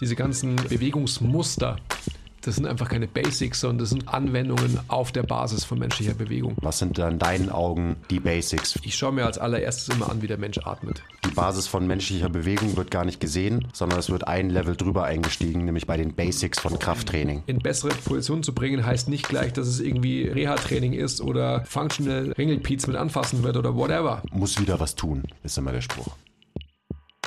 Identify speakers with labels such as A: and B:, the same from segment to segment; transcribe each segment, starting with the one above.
A: diese ganzen Bewegungsmuster, das sind einfach keine Basics, sondern das sind Anwendungen auf der Basis von menschlicher Bewegung.
B: Was sind da in deinen Augen die Basics?
A: Ich schaue mir als allererstes immer an, wie der Mensch atmet.
B: Die Basis von menschlicher Bewegung wird gar nicht gesehen, sondern es wird ein Level drüber eingestiegen, nämlich bei den Basics von Krafttraining.
A: In bessere Position zu bringen, heißt nicht gleich, dass es irgendwie Reha-Training ist oder Functional Ringelpiez mit anfassen wird oder whatever.
B: Muss wieder was tun, ist immer der Spruch.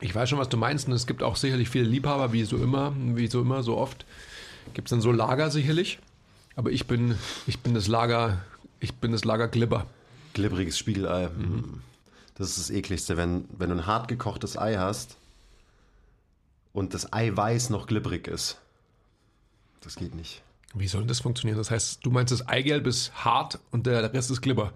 A: Ich weiß schon, was du meinst, und es gibt auch sicherlich viele Liebhaber, wie so immer, wie so immer, so oft. Gibt es dann so Lager sicherlich. Aber ich bin, ich bin das Lager, ich bin das Lager Glibber.
B: Glibberiges Spiegelei. Das ist das ekligste, wenn, wenn du ein hart gekochtes Ei hast und das Eiweiß noch glibberig ist. Das geht nicht.
A: Wie soll das funktionieren? Das heißt, du meinst, das Eigelb ist hart und der Rest ist Glibber.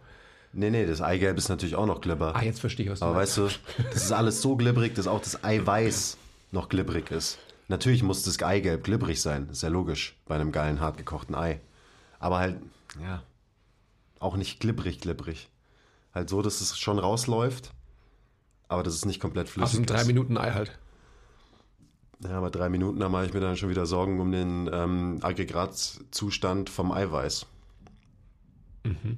B: Nee, nee, das Eigelb ist natürlich auch noch glibber.
A: Ah, jetzt verstehe ich, was du
B: Aber
A: meinst.
B: weißt du, das ist alles so glibberig, dass auch das Eiweiß noch glibberig ist. Natürlich muss das Eigelb glibberig sein, ist ja logisch, bei einem geilen, hart gekochten Ei. Aber halt, ja, auch nicht glibberig, glibberig. Halt so, dass es schon rausläuft, aber das ist nicht komplett flüssig.
A: Also ein drei. Minuten Ei halt.
B: Ja, aber drei Minuten, da mache ich mir dann schon wieder Sorgen um den ähm, Aggregatzustand vom Eiweiß.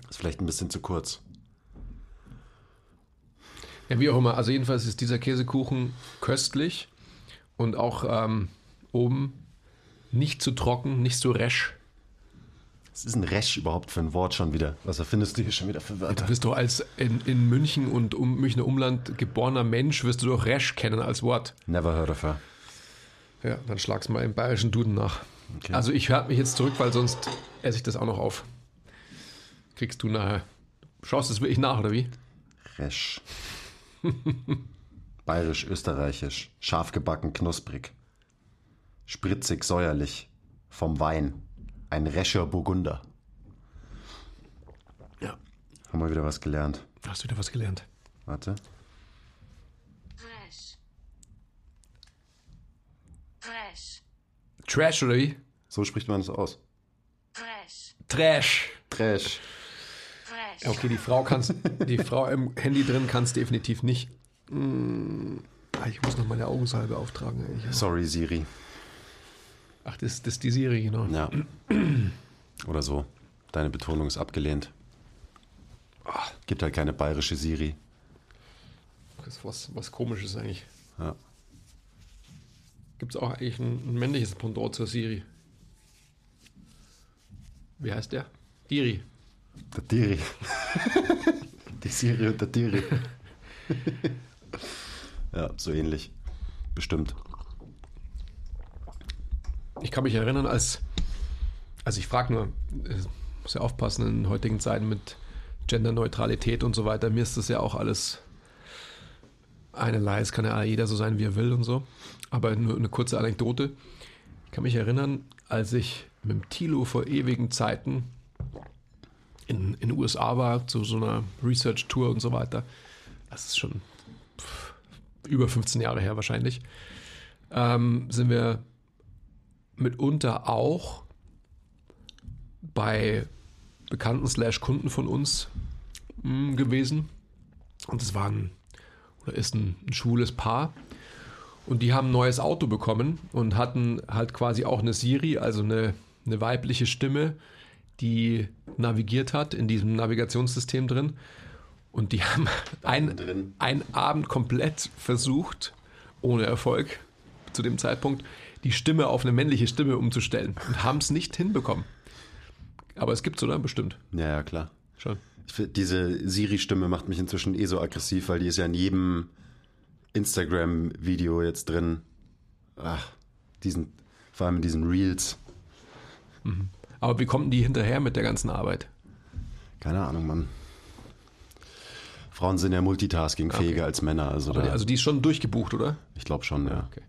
B: Ist vielleicht ein bisschen zu kurz.
A: Ja, wie auch immer. Also jedenfalls ist dieser Käsekuchen köstlich und auch ähm, oben nicht zu trocken, nicht zu resch.
B: Was ist ein Resch überhaupt für ein Wort schon wieder? Was erfindest du hier schon wieder für
A: Du
B: Wörter?
A: bist doch als in, in München und um Münchner Umland geborener Mensch, wirst du doch resch kennen als Wort.
B: Never heard of her.
A: Ja, dann schlag's mal im bayerischen Duden nach.
B: Okay.
A: Also ich halte mich jetzt zurück, weil sonst esse ich das auch noch auf. Kriegst du nachher. Schaust du es wirklich nach, oder wie?
B: Resch. Bayerisch, österreichisch. Scharf gebacken, knusprig. Spritzig, säuerlich. Vom Wein. Ein rescher Burgunder.
A: Ja.
B: Haben wir wieder was gelernt.
A: Hast du wieder was gelernt?
B: Warte.
C: Fresh. Fresh.
A: Trash, oder wie?
B: So spricht man das aus.
C: Fresh.
A: Trash.
B: Trash.
A: Ja, okay, die Frau kann's, die Frau im Handy drin kann es definitiv nicht. Ah, ich muss noch meine Augensalbe auftragen. eigentlich.
B: Sorry, Siri.
A: Ach, das, das ist die Serie, genau.
B: Ja. Oder so. Deine Betonung ist abgelehnt. Gibt halt keine bayerische Siri.
A: Das ist was, was komisches eigentlich.
B: Ja.
A: Gibt es auch eigentlich ein, ein männliches Pendant zur Siri? Wie heißt der? Iri.
B: Der Diri. Die Siri und der Diri. ja, so ähnlich. Bestimmt.
A: Ich kann mich erinnern, als, also ich frage nur, äh, muss ja aufpassen in heutigen Zeiten mit Genderneutralität und so weiter. Mir ist das ja auch alles einerlei. Es kann ja jeder so sein, wie er will und so. Aber nur eine kurze Anekdote. Ich kann mich erinnern, als ich mit dem Tilo vor ewigen Zeiten in den USA war, zu so einer Research-Tour und so weiter. Das ist schon über 15 Jahre her wahrscheinlich. Ähm, sind wir mitunter auch bei Bekannten slash Kunden von uns mh, gewesen. Und es war ein, oder ist ein, ein schwules Paar. Und die haben ein neues Auto bekommen und hatten halt quasi auch eine Siri, also eine, eine weibliche Stimme, die navigiert hat in diesem Navigationssystem drin. Und die haben ein,
B: drin.
A: einen Abend komplett versucht, ohne Erfolg zu dem Zeitpunkt, die Stimme auf eine männliche Stimme umzustellen und haben es nicht hinbekommen. Aber es gibt's, oder? Bestimmt.
B: Ja, ja, klar.
A: Schon.
B: Find, diese Siri-Stimme macht mich inzwischen eh so aggressiv, weil die ist ja in jedem Instagram-Video jetzt drin. Ach, Diesen, vor allem in diesen Reels.
A: Aber wie kommen die hinterher mit der ganzen Arbeit?
B: Keine Ahnung, Mann. Frauen sind ja multitaskingfähiger
A: Okay.
B: als Männer. Also,
A: die, also die ist schon durchgebucht, oder?
B: ich glaube schon, ja.
A: Okay.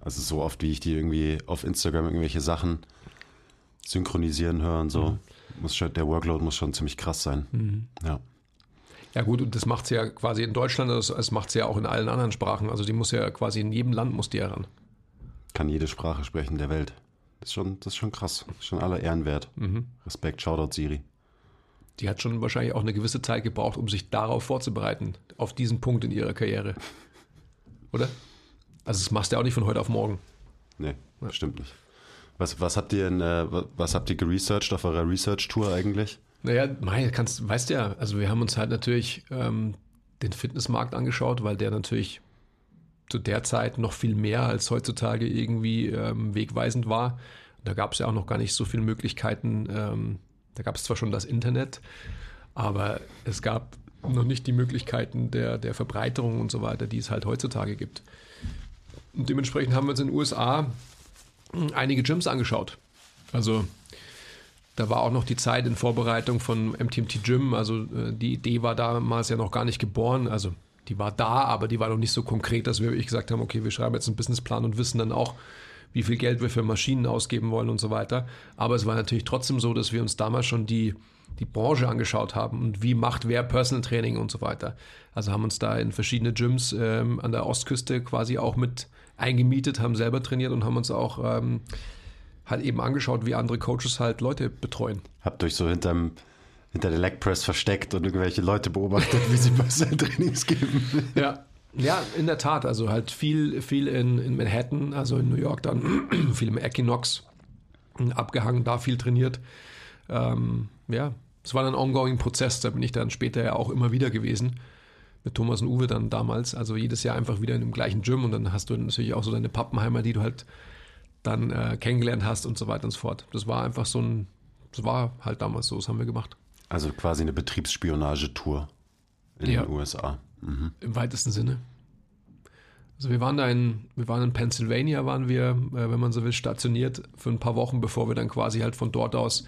B: Also so oft, wie ich die irgendwie auf Instagram irgendwelche Sachen synchronisieren höre und so, muss schon, der Workload muss schon ziemlich krass sein. Ja.
A: Ja gut, und das macht sie ja quasi in Deutschland, das, das macht sie ja auch in allen anderen Sprachen. Also die muss ja quasi in jedem Land muss die ja ran.
B: Kann jede Sprache sprechen der Welt. Das ist schon, das ist schon krass. Ist schon aller Ehren wert. Respekt, Shoutout Siri.
A: Die hat schon wahrscheinlich auch eine gewisse Zeit gebraucht, um sich darauf vorzubereiten, auf diesen Punkt in ihrer Karriere. Oder? Also das machst du ja auch nicht von heute auf morgen.
B: Nee, stimmt nicht. Was, was habt ihr in, äh, wa- was habt ihr geresearched auf eurer Research-Tour eigentlich?
A: Naja, Mai, kannst, weißt ja, also wir haben uns halt natürlich ähm, den Fitnessmarkt angeschaut, weil der natürlich zu der Zeit noch viel mehr als heutzutage irgendwie ähm, wegweisend war. Da gab es ja auch noch gar nicht so viele Möglichkeiten. Ähm, da gab es zwar schon das Internet, aber es gab noch nicht die Möglichkeiten der, der Verbreiterung und so weiter, die es halt heutzutage gibt. Und dementsprechend haben wir uns in den USA einige Gyms angeschaut. Also da war auch noch die Zeit in Vorbereitung von MTMT Gym. Also äh, die Idee war damals ja noch gar nicht geboren. Also die war da, aber die war noch nicht so konkret, dass wir wirklich gesagt haben, okay, wir schreiben jetzt einen Businessplan und wissen dann auch, wie viel Geld wir für Maschinen ausgeben wollen und so weiter. Aber es war natürlich trotzdem so, dass wir uns damals schon die, die Branche angeschaut haben und wie macht wer Personal Training und so weiter. Also haben uns da in verschiedene Gyms ähm, an der Ostküste quasi auch mit eingemietet, haben selber trainiert und haben uns auch ähm, halt eben angeschaut, wie andere Coaches halt Leute betreuen.
B: Habt euch so hinterm, hinter der Leg versteckt und irgendwelche Leute beobachtet, wie sie Personal Trainings geben.
A: Ja. Ja, in der Tat. Also halt viel, viel in, in Manhattan, also in New York dann, viel im Equinox abgehangen, da viel trainiert. Ähm, ja, es war ein ongoing Prozess, da bin ich dann später ja auch immer wieder gewesen. Mit Thomas und Uwe dann damals. Also jedes Jahr einfach wieder in dem gleichen Gym und dann hast du natürlich auch so deine Pappenheimer, die du halt dann äh, kennengelernt hast und so weiter und so fort. Das war einfach so ein, das war halt damals so, das haben wir gemacht.
B: Also quasi eine Betriebsspionagetour in
A: Ja.
B: den USA. Mhm.
A: Im weitesten Sinne. Also wir waren da in, wir waren in Pennsylvania, waren wir, äh, wenn man so will, stationiert für ein paar Wochen, bevor wir dann quasi halt von dort aus,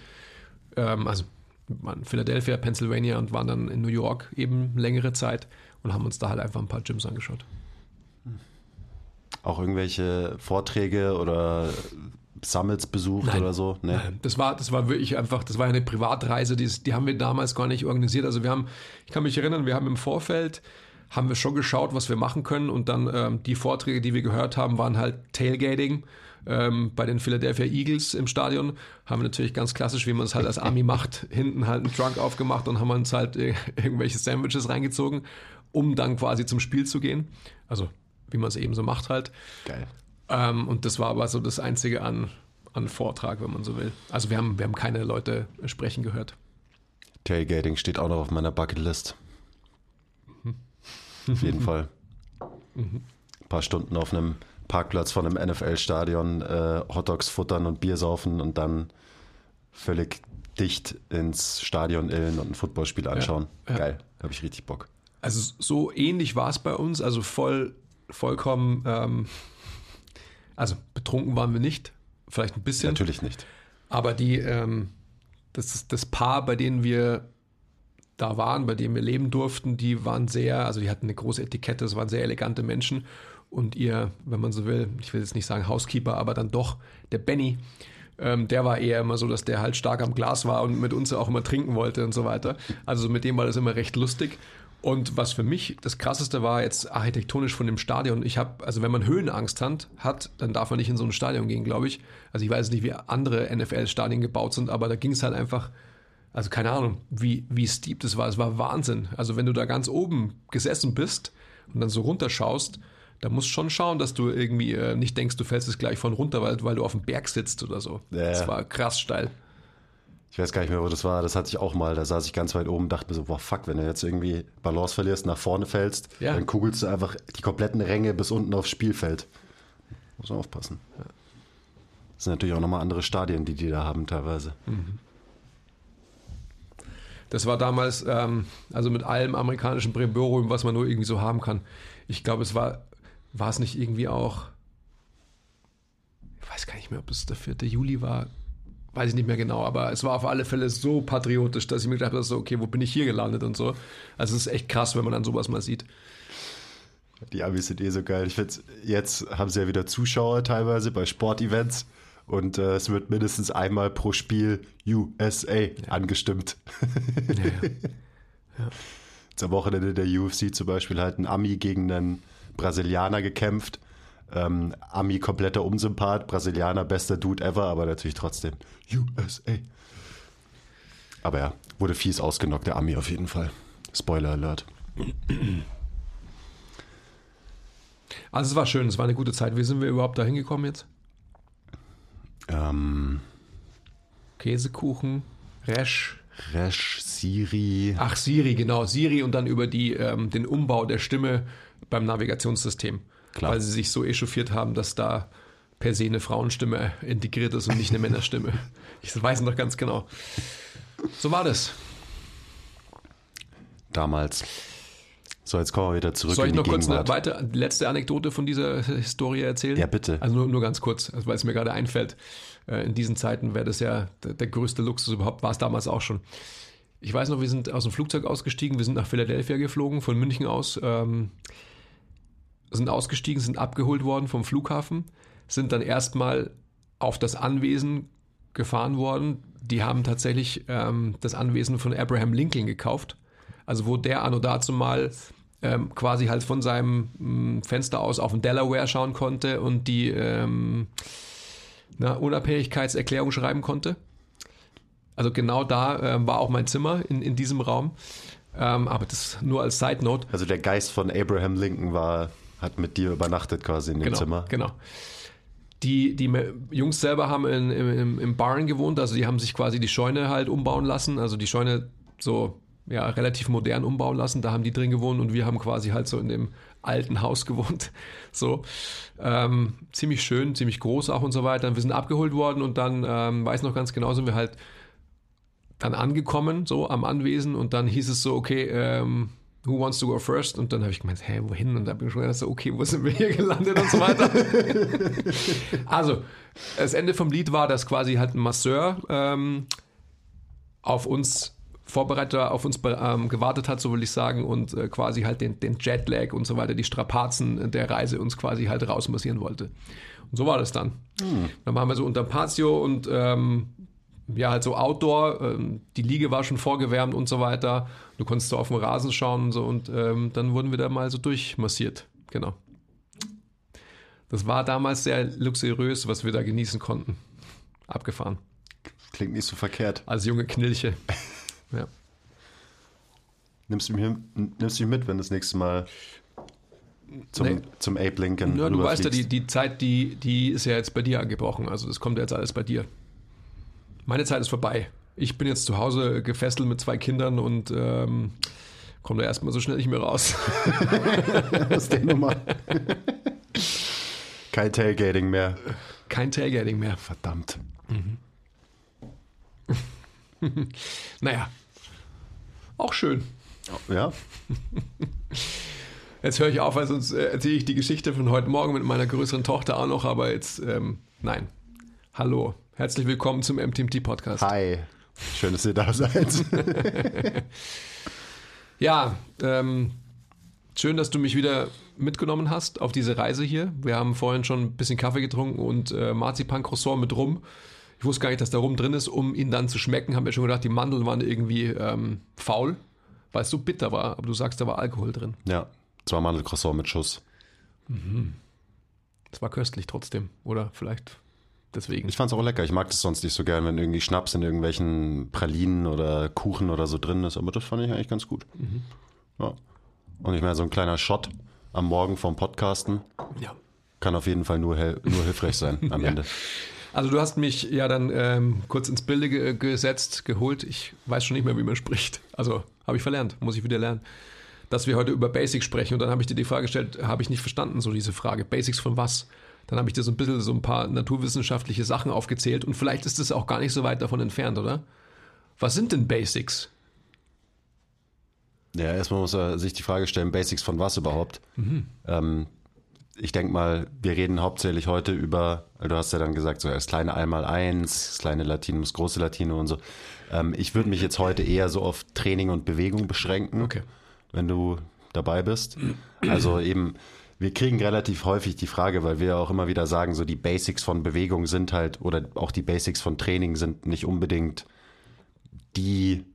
A: ähm, also waren in Philadelphia, Pennsylvania und waren dann in New York eben längere Zeit und haben uns da halt einfach ein paar Gyms angeschaut.
B: Auch irgendwelche Vorträge oder Summits besucht
A: Nein.
B: oder so? Nee.
A: Nein, Das war, das war wirklich einfach, das war eine Privatreise, die, ist- die haben wir damals gar nicht organisiert. Also wir haben, ich kann mich erinnern, wir haben im Vorfeld, haben wir schon geschaut, was wir machen können und dann ähm, die Vorträge, die wir gehört haben, waren halt Tailgating ähm, bei den Philadelphia Eagles im Stadion. Haben wir natürlich ganz klassisch, wie man es halt als Army macht, hinten halt einen Trunk aufgemacht und haben uns halt äh, irgendwelche Sandwiches reingezogen, um dann quasi zum Spiel zu gehen. Also wie man es eben so macht halt.
B: Geil.
A: Ähm, und das war aber so das Einzige an, an Vortrag, wenn man so will. Also wir haben, wir haben keine Leute sprechen gehört.
B: Tailgating steht auch noch auf meiner Bucketlist. Auf jeden Fall. Ein paar Stunden auf einem Parkplatz von einem NFL-Stadion äh, Hotdogs futtern und Bier saufen und dann völlig dicht ins Stadion illen und ein Footballspiel anschauen.
A: ja.
B: Geil, habe ich richtig Bock.
A: Also so ähnlich war es bei uns, also voll, vollkommen, ähm, also betrunken waren wir nicht, vielleicht ein bisschen.
B: Natürlich nicht.
A: Aber die, ähm, das, das Paar, bei denen wir da waren, bei dem wir leben durften, die waren sehr, also die hatten eine große Etikette, es waren sehr elegante Menschen. Und ihr, wenn man so will, ich will jetzt nicht sagen Housekeeper, aber dann doch der Benny, ähm, der war eher immer so, dass der halt stark am Glas war und mit uns auch immer trinken wollte und so weiter. Also mit dem war das immer recht lustig. Und was für mich das Krasseste war jetzt architektonisch von dem Stadion, ich habe, also wenn man Höhenangst hat, hat, dann darf man nicht in so ein Stadion gehen, glaube ich. Also ich weiß nicht, wie andere NFL-Stadien gebaut sind, aber da ging es halt einfach, also keine Ahnung, wie, wie steep das war. Es war Wahnsinn. Also wenn du da ganz oben gesessen bist und dann so runterschaust, da musst du schon schauen, dass du irgendwie äh, nicht denkst, du fällst jetzt gleich von runter, weil, weil du auf dem Berg sitzt oder so.
B: Ja,
A: Das war krass steil.
B: Ich weiß gar nicht mehr, wo das war. Das hatte ich auch mal. Da saß ich ganz weit oben und dachte mir so, boah, fuck, wenn du jetzt irgendwie Balance verlierst, nach vorne fällst,
A: Ja.
B: dann kugelst du einfach die kompletten Ränge bis unten aufs Spielfeld. Muss man aufpassen. Das sind natürlich auch nochmal andere Stadien, die die da haben teilweise.
A: Das war damals, ähm, also mit allem amerikanischen Bremborium, was man nur irgendwie so haben kann. Ich glaube, es war, war es nicht irgendwie auch, weiß gar nicht mehr, ob es der 4. Juli war, weiß ich nicht mehr genau, aber es war auf alle Fälle so patriotisch, dass ich mir gedacht habe, so, okay, wo bin ich hier gelandet und so. Also es ist echt krass, wenn man dann sowas mal sieht.
B: Die Amis sind eh so geil. Ich finde, jetzt haben sie ja wieder Zuschauer teilweise bei Sportevents und äh, es wird mindestens einmal pro Spiel USA angestimmt.
A: Ja, ja.
B: Jetzt am Wochenende der UFC zum Beispiel halt ein Ami gegen einen Brasilianer gekämpft. Ähm, Ami kompletter Unsympath, Brasilianer bester Dude ever, aber natürlich trotzdem USA. Aber ja, wurde fies ausgenockt, der Ami auf jeden Fall. Spoiler Alert.
A: Also es war schön, es war eine gute Zeit. Wie sind wir überhaupt da hingekommen jetzt?
B: Ähm,
A: Käsekuchen, Resch.
B: Resch, Siri.
A: Ach, Siri, genau, Siri und dann über die, ähm, den Umbau der Stimme beim Navigationssystem.
B: Klar.
A: Weil sie sich so echauffiert haben, dass da per se eine Frauenstimme integriert ist und nicht eine Männerstimme. Ich weiß noch ganz genau. So war das.
B: damals. So, jetzt kommen wir wieder zurück
A: Soll ich noch kurz eine
B: Gegenwart.
A: weitere, letzte Anekdote von dieser Historie erzählen?
B: Ja, bitte.
A: Also nur, nur ganz kurz, also weil es mir gerade einfällt. Äh, In diesen Zeiten wäre das ja der, der größte Luxus überhaupt, war es damals auch schon. Ich weiß noch, wir sind aus dem Flugzeug ausgestiegen, wir sind nach Philadelphia geflogen, von München aus, ähm, sind ausgestiegen, sind abgeholt worden vom Flughafen, sind dann erstmal auf das Anwesen gefahren worden. Die haben tatsächlich ähm, das Anwesen von Abraham Lincoln gekauft. Also wo der anno dazu mal ähm, quasi halt von seinem mh, Fenster aus auf den Delaware schauen konnte und die ähm, na, Unabhängigkeitserklärung schreiben konnte. Also genau da ähm, war auch mein Zimmer in, in diesem Raum. Ähm, aber das nur als Side Note.
B: Also der Geist von Abraham Lincoln war, hat mit dir übernachtet quasi in dem
A: Genau,
B: Zimmer.
A: genau. Die, die Jungs selber haben in, im, im Barn gewohnt, also die haben sich quasi die Scheune halt umbauen lassen, also die Scheune so ja, relativ modern umbauen lassen, da haben die drin gewohnt und wir haben quasi halt so in dem alten Haus gewohnt. So ähm, ziemlich schön, ziemlich groß auch und so weiter. Wir sind abgeholt worden und dann, ähm, weiß noch ganz genau, sind wir halt dann angekommen, so am Anwesen und dann hieß es so, okay, ähm, who wants to go first? Und dann habe ich gemeint, hä, wohin? Und da bin ich schon gedacht, so, okay, wo sind wir hier gelandet und so weiter. also, das Ende vom Lied war, dass quasi halt ein Masseur ähm, auf uns Vorbereiter auf uns ähm, gewartet hat, so will ich sagen, und äh, quasi halt den, den Jetlag und so weiter, die Strapazen der Reise uns quasi halt rausmassieren wollte. Und so war das dann. Dann waren wir so unter Patio und ähm, ja, halt so Outdoor, ähm, die Liege war schon vorgewärmt und so weiter. Du konntest so auf dem Rasen schauen und so und ähm, dann wurden wir da mal so durchmassiert. Genau. Das war damals sehr luxuriös, was wir da genießen konnten. Abgefahren.
B: Klingt nicht so verkehrt.
A: Als junge Knilche. Ja.
B: Nimmst du mich, nimmst du mich mit, wenn das nächste Mal zum,
A: Nee.
B: zum Abe Lincoln
A: Ja, du weißt ja, die, die Zeit, die, die ist ja jetzt bei dir angebrochen. Also das kommt ja jetzt alles bei dir. Meine Zeit ist vorbei. Ich bin jetzt zu Hause gefesselt mit zwei Kindern und ähm, komme da erstmal so schnell nicht mehr raus.
B: aus der Nummer. Kein Tailgating mehr.
A: Kein Tailgating mehr.
B: Verdammt.
A: Naja, auch schön.
B: Ja,
A: Jetzt höre ich auf, weil sonst äh, erzähle ich die Geschichte von heute Morgen mit meiner größeren Tochter auch noch, aber jetzt, ähm, nein. Hallo, herzlich willkommen zum MTMT-Podcast.
B: hi. Schön, dass ihr da seid.
A: Ja, ähm, schön, dass du mich wieder mitgenommen hast auf diese Reise hier. Wir haben vorhin schon ein bisschen Kaffee getrunken und äh, Marzipan-Croissant mit Rum. Ich wusste gar nicht, dass da Rum drin ist. Um ihn dann zu schmecken, haben wir schon gedacht, die Mandeln waren irgendwie ähm, faul, weil es so bitter war. Aber du sagst, da war Alkohol drin.
B: ja, zwei Mandelcroissant mit Schuss.
A: Es war köstlich trotzdem. Oder vielleicht deswegen.
B: Ich fand's auch lecker. Ich mag das sonst nicht so gern, wenn irgendwie Schnaps in irgendwelchen Pralinen oder Kuchen oder so drin ist. Aber das fand ich eigentlich ganz gut.
A: Mhm.
B: Ja. Und ich meine, so ein kleiner Shot am Morgen vom Podcasten
A: Ja.
B: kann auf jeden Fall nur, nur hilfreich sein am
A: Ja.
B: Ende.
A: Also du hast mich ja dann ähm, kurz ins Bilde ge gesetzt, geholt. Ich weiß schon nicht mehr, wie man spricht. Also habe ich verlernt, muss ich wieder lernen. Dass wir heute über Basics sprechen und dann habe ich dir die Frage gestellt, habe ich nicht verstanden, so diese Frage. Basics von was? Dann habe ich dir so ein bisschen so ein paar naturwissenschaftliche Sachen aufgezählt und vielleicht ist es auch gar nicht so weit davon entfernt, oder? Was sind denn Basics?
B: Ja, erstmal muss er sich die Frage stellen, Basics von was überhaupt?
A: Mhm.
B: Ähm, ich denke mal, wir reden hauptsächlich heute über, du hast ja dann gesagt, so das kleine Einmaleins, das kleine Latinum, das große Latino und so. Ähm, ich würde mich jetzt heute eher so auf Training und Bewegung beschränken,
A: Okay.
B: wenn du dabei bist. Also eben, wir kriegen relativ häufig die Frage, weil wir auch immer wieder sagen, so die Basics von Bewegung sind halt, oder auch die Basics von Training sind nicht unbedingt die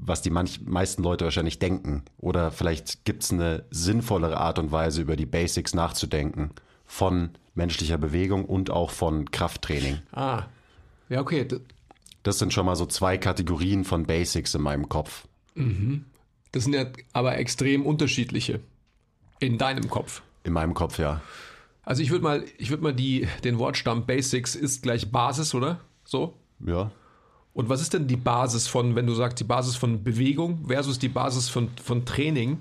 B: was die manch, meisten Leute wahrscheinlich denken. Oder vielleicht gibt es eine sinnvollere Art und Weise, über die Basics nachzudenken von menschlicher Bewegung und auch von Krafttraining.
A: Ah. Ja, okay.
B: Das sind schon mal so zwei Kategorien von Basics in meinem Kopf.
A: Das sind ja aber extrem unterschiedliche in deinem Kopf.
B: In meinem Kopf, ja.
A: Also ich würde mal, ich würde mal die, den Wortstamm Basics ist gleich Basis, oder? So?
B: Ja.
A: Und was ist denn die Basis von, wenn du sagst, die Basis von Bewegung versus die Basis von, von Training?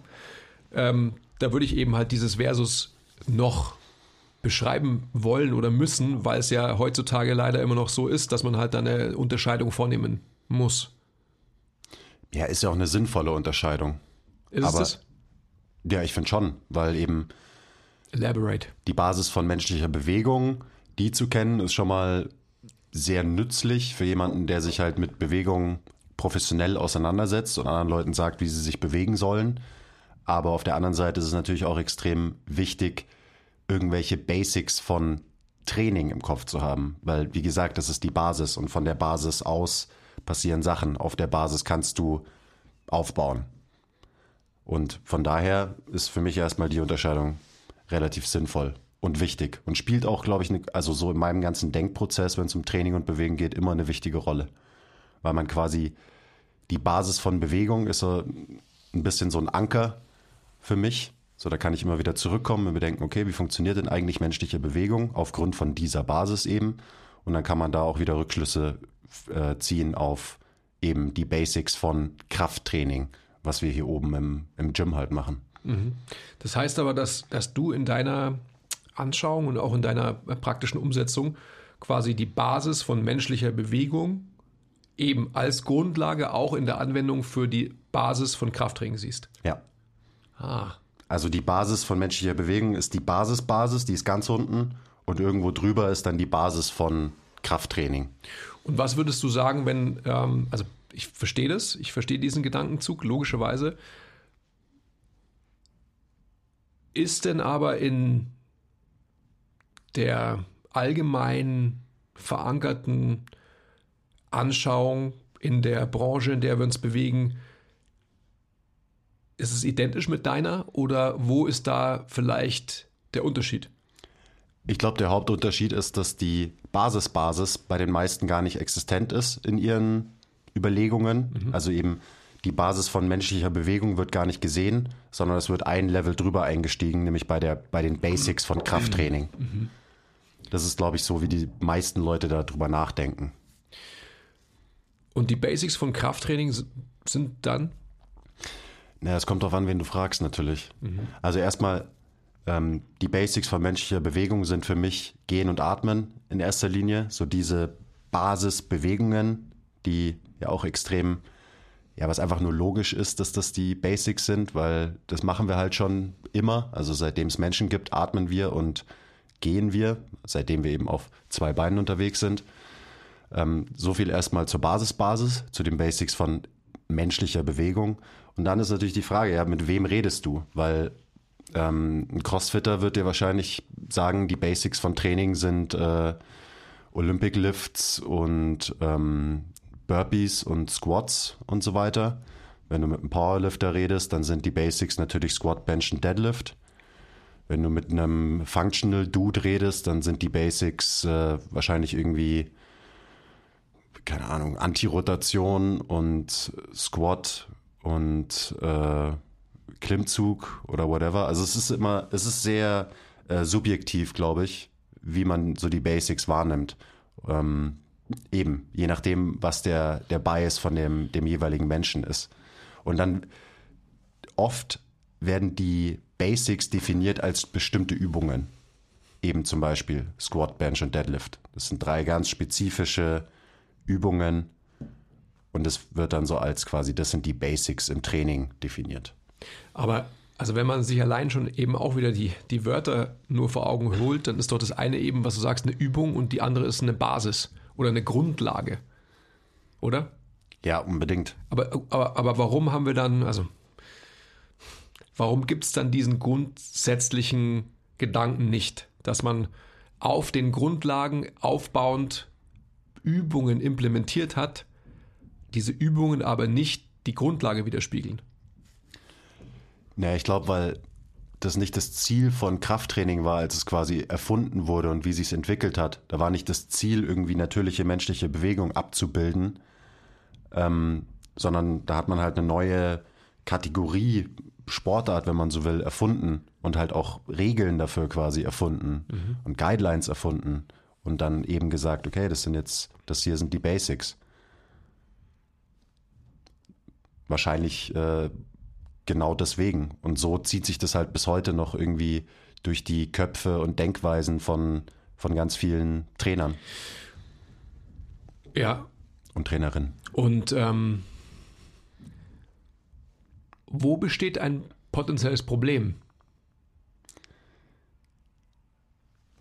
A: Ähm, da würde ich eben halt dieses Versus noch beschreiben wollen oder müssen, weil es ja heutzutage leider immer noch so ist, dass man halt da eine Unterscheidung vornehmen muss.
B: Ja, ist ja auch eine sinnvolle Unterscheidung.
A: Ist es
B: Aber-
A: das?
B: Ja, ich finde schon, weil eben
A: Elaborate.
B: die Basis von menschlicher Bewegung, die zu kennen, ist schon mal sehr nützlich für jemanden, der sich halt mit Bewegung professionell auseinandersetzt und anderen Leuten sagt, wie sie sich bewegen sollen. Aber auf der anderen Seite ist es natürlich auch extrem wichtig, irgendwelche Basics von Training im Kopf zu haben. Weil, wie gesagt, das ist die Basis und von der Basis aus passieren Sachen. Auf der Basis kannst du aufbauen. Und von daher ist für mich erstmal die Unterscheidung relativ sinnvoll und wichtig und spielt auch, glaube ich, ne, also so in meinem ganzen Denkprozess, wenn es um Training und Bewegen geht, immer eine wichtige Rolle. Weil man quasi die Basis von Bewegung ist so ein bisschen so ein Anker für mich. So, da kann ich immer wieder zurückkommen und mir denken, okay, wie funktioniert denn eigentlich menschliche Bewegung aufgrund von dieser Basis eben? Und dann kann man da auch wieder Rückschlüsse äh, ziehen auf eben die Basics von Krafttraining, was wir hier oben im, im Gym halt machen.
A: Das heißt aber, dass, dass du in deiner Anschauung und auch in deiner praktischen Umsetzung quasi die Basis von menschlicher Bewegung eben als Grundlage auch in der Anwendung für die Basis von Krafttraining siehst.
B: Ja.
A: Ah,
B: Also die Basis von menschlicher Bewegung ist die Basisbasis, die ist ganz unten und irgendwo drüber ist dann die Basis von Krafttraining.
A: Und was würdest du sagen, wenn, ähm, also ich verstehe das, ich verstehe diesen Gedankenzug, logischerweise. Ist denn aber in der allgemein verankerten Anschauung in der Branche, in der wir uns bewegen, ist es identisch mit deiner oder wo ist da vielleicht der Unterschied?
B: Ich glaube, der Hauptunterschied ist, dass die Basisbasis bei den meisten gar nicht existent ist in ihren Überlegungen. Also eben die Basis von menschlicher Bewegung wird gar nicht gesehen, sondern es wird ein Level drüber eingestiegen, nämlich bei, der, bei den Basics von Krafttraining. Das ist, glaube ich, so, wie die meisten Leute darüber nachdenken.
A: Und die Basics von Krafttraining sind dann
B: Ja, es kommt darauf an, wen du fragst, natürlich. Also erstmal, ähm, die Basics von menschlicher Bewegung sind für mich Gehen und Atmen in erster Linie. So diese Basisbewegungen, die ja auch extrem, ja, was einfach nur logisch ist, dass das die Basics sind, weil das machen wir halt schon immer. Also seitdem es Menschen gibt, atmen wir und gehen wir, seitdem wir eben auf zwei Beinen unterwegs sind. Ähm, so viel erstmal zur Basisbasis, zu den Basics von menschlicher Bewegung. Und dann ist natürlich die Frage, ja, mit wem redest du? Weil ähm, ein Crossfitter wird dir wahrscheinlich sagen, die Basics von Training sind äh, Olympic Lifts und ähm, Burpees und Squats und so weiter. Wenn du mit einem Powerlifter redest, dann sind die Basics natürlich Squat, Bench und Deadlift. Wenn du mit einem Functional Dude redest, dann sind die Basics äh, wahrscheinlich irgendwie, keine Ahnung, Antirotation und Squat und äh, Klimmzug oder whatever. Also es ist immer, es ist sehr äh, subjektiv, glaube ich, wie man so die Basics wahrnimmt. Ähm, eben, je nachdem, was der, der Bias von dem, dem jeweiligen Menschen ist. Und dann oft werden die Basics definiert als bestimmte Übungen. Eben zum Beispiel Squat, Bench und Deadlift. Das sind drei ganz spezifische Übungen und es wird dann so als quasi, das sind die Basics im Training definiert.
A: Aber Also wenn man sich allein schon eben auch wieder die, die Wörter nur vor Augen holt, dann ist doch das eine eben, was du sagst, eine Übung und die andere ist eine Basis oder eine Grundlage. Oder?
B: Ja, unbedingt.
A: Aber, aber, aber warum haben wir dann, also warum gibt es dann diesen grundsätzlichen Gedanken nicht, dass man auf den Grundlagen aufbauend Übungen implementiert hat, diese Übungen aber nicht die Grundlage widerspiegeln?
B: Ja, ich glaube, weil das nicht das Ziel von Krafttraining war, als es quasi erfunden wurde und wie sich es entwickelt hat. Da war nicht das Ziel, irgendwie natürliche menschliche Bewegung abzubilden, ähm, sondern da hat man halt eine neue Kategorie Sportart, wenn man so will, erfunden und halt auch Regeln dafür quasi erfunden und Guidelines erfunden und dann eben gesagt, okay, das sind jetzt, das hier sind die Basics. Wahrscheinlich äh, genau deswegen. Und so zieht sich das halt bis heute noch irgendwie durch die Köpfe und Denkweisen von, von ganz vielen Trainern
A: Ja,
B: und Trainerinnen.
A: Und ähm, wo besteht ein potenzielles Problem?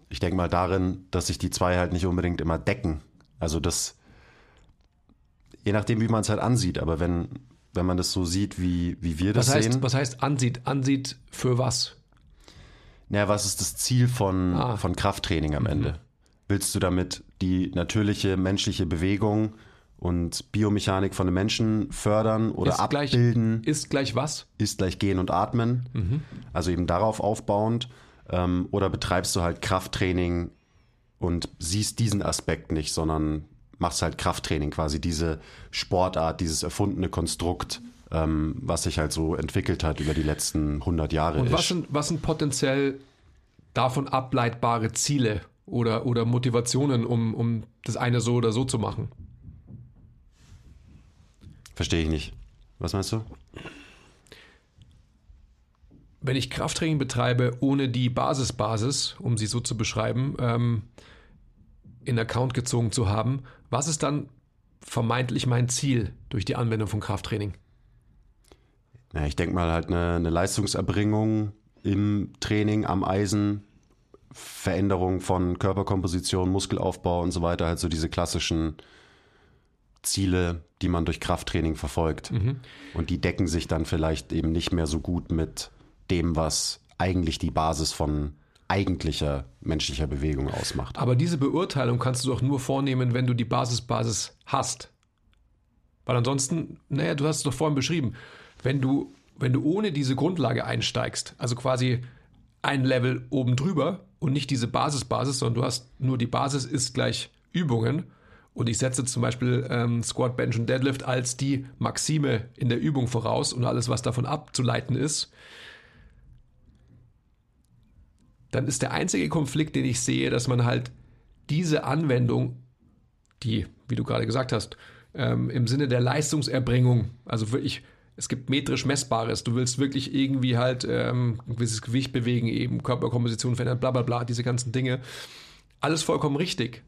B: Ich denke mal darin, dass sich die zwei halt nicht unbedingt immer decken. Also das, je nachdem, wie man es halt ansieht, aber wenn, wenn man das so sieht, wie, wie wir das
A: Was heißt,
B: sehen,
A: was heißt ansieht? Ansieht für was?
B: naja, was ist das Ziel von,
A: Ah.
B: von Krafttraining am Ende? Willst du damit die natürliche menschliche Bewegung und Biomechanik von den Menschen fördern oder
A: Ist gleich-
B: abbilden?
A: Ist gleich was?
B: ist gleich Gehen und Atmen, also eben darauf aufbauend, ähm, oder betreibst du halt Krafttraining und siehst diesen Aspekt nicht, sondern machst halt Krafttraining, quasi diese Sportart, dieses erfundene Konstrukt, ähm, was sich halt so entwickelt hat über die letzten 100 Jahre.
A: Und was sind, was sind potenziell davon ableitbare Ziele oder, oder Motivationen, um, um das eine so oder so zu machen?
B: Verstehe ich nicht. Was meinst du?
A: Wenn ich Krafttraining betreibe, ohne die Basisbasis, um sie so zu beschreiben, ähm, in Account gezogen zu haben, was ist dann vermeintlich mein Ziel durch die Anwendung von Krafttraining?
B: Ja, ich denke mal halt eine, eine Leistungserbringung im Training am Eisen, Veränderung von Körperkomposition, Muskelaufbau und so weiter, halt so diese klassischen Ziele, die man durch Krafttraining verfolgt. Und die decken sich dann vielleicht eben nicht mehr so gut mit dem, was eigentlich die Basis von eigentlicher menschlicher Bewegung ausmacht.
A: Aber diese Beurteilung kannst du doch nur vornehmen, wenn du die Basisbasis hast. Weil ansonsten, naja, du hast es doch vorhin beschrieben, wenn du, wenn du ohne diese Grundlage einsteigst, also quasi ein Level oben drüber und nicht diese Basisbasis, sondern du hast nur die Basis ist gleich Übungen und ich setze zum Beispiel ähm, Squat, Bench und Deadlift als die Maxime in der Übung voraus und alles, was davon abzuleiten ist, dann ist der einzige Konflikt, den ich sehe, dass man halt diese Anwendung, die, wie du gerade gesagt hast, ähm, im Sinne der Leistungserbringung, also wirklich, es gibt metrisch Messbares, du willst wirklich irgendwie halt ähm, ein gewisses Gewicht bewegen, eben Körperkomposition verändern, bla bla bla, diese ganzen Dinge. Alles vollkommen richtig.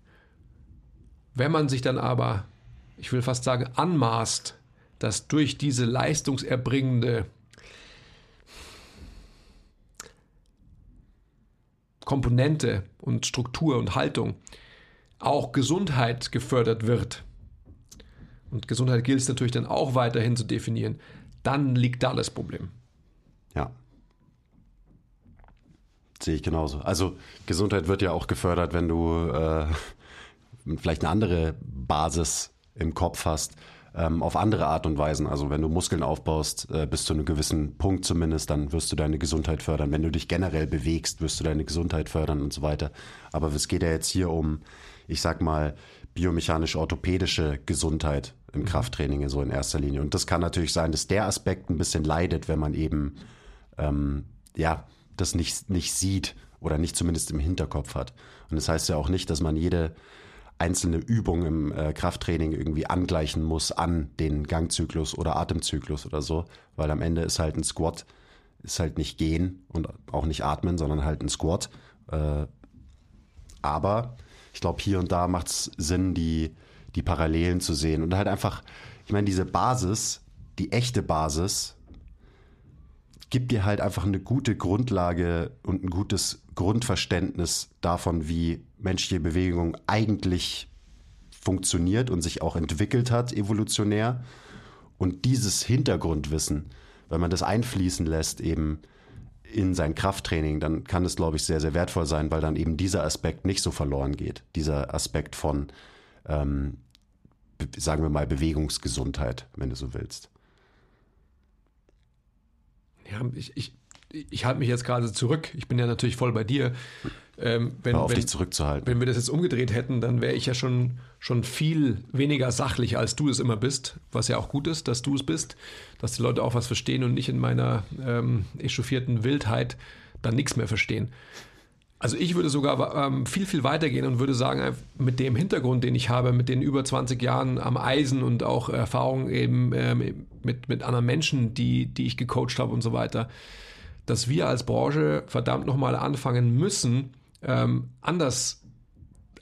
A: Wenn man sich dann aber, ich will fast sagen, anmaßt, dass durch diese leistungserbringende Komponente und Struktur und Haltung auch Gesundheit gefördert wird, und Gesundheit gilt es natürlich dann auch weiterhin zu definieren, dann liegt da das Problem.
B: Ja. Sehe ich genauso. Also Gesundheit wird ja auch gefördert, wenn du äh, vielleicht eine andere Basis im Kopf hast, ähm, auf andere Art und Weisen. Also wenn du Muskeln aufbaust, äh, bis zu einem gewissen Punkt zumindest, dann wirst du deine Gesundheit fördern. Wenn du dich generell bewegst, wirst du deine Gesundheit fördern und so weiter. Aber es geht ja jetzt hier um, ich sag mal, biomechanisch-orthopädische Gesundheit im Krafttraining so in erster Linie. Und das kann natürlich sein, dass der Aspekt ein bisschen leidet, wenn man eben ähm, ja, das nicht, nicht sieht oder nicht zumindest im Hinterkopf hat. Und das heißt ja auch nicht, dass man jede einzelne Übung im äh, Krafttraining irgendwie angleichen muss an den Gangzyklus oder Atemzyklus oder so, weil am Ende ist halt ein Squat, ist halt nicht gehen und auch nicht atmen, sondern halt ein Squat. Äh, aber ich glaube, hier und da macht es Sinn, die, die Parallelen zu sehen und halt einfach, ich meine, diese Basis, die echte Basis, gibt dir halt einfach eine gute Grundlage und ein gutes Grundverständnis davon, wie menschliche Bewegung eigentlich funktioniert und sich auch entwickelt hat, evolutionär. Und dieses Hintergrundwissen, wenn man das einfließen lässt, eben in sein Krafttraining, dann kann es, glaube ich, sehr, sehr wertvoll sein, weil dann eben dieser Aspekt nicht so verloren geht. Dieser Aspekt von, ähm, sagen wir mal, Bewegungsgesundheit, wenn du so willst.
A: Ja, ich, ich, ich halte mich jetzt gerade zurück. Ich bin ja natürlich voll bei dir. Ähm, wenn,
B: Hör auf,
A: wenn,
B: dich zurückzuhalten.
A: wenn wir das jetzt umgedreht hätten, dann wäre ich ja schon, schon viel weniger sachlich, als du es immer bist. Was ja auch gut ist, dass du es bist, dass die Leute auch was verstehen und nicht in meiner ähm, echauffierten Wildheit dann nichts mehr verstehen. Also ich würde sogar ähm, viel, viel weitergehen und würde sagen, einfach mit dem Hintergrund, den ich habe, mit den über 20 Jahren am Eisen und auch Erfahrung eben ähm, mit, mit anderen Menschen, die, die ich gecoacht habe und so weiter, dass wir als Branche verdammt nochmal anfangen müssen, ähm, anders,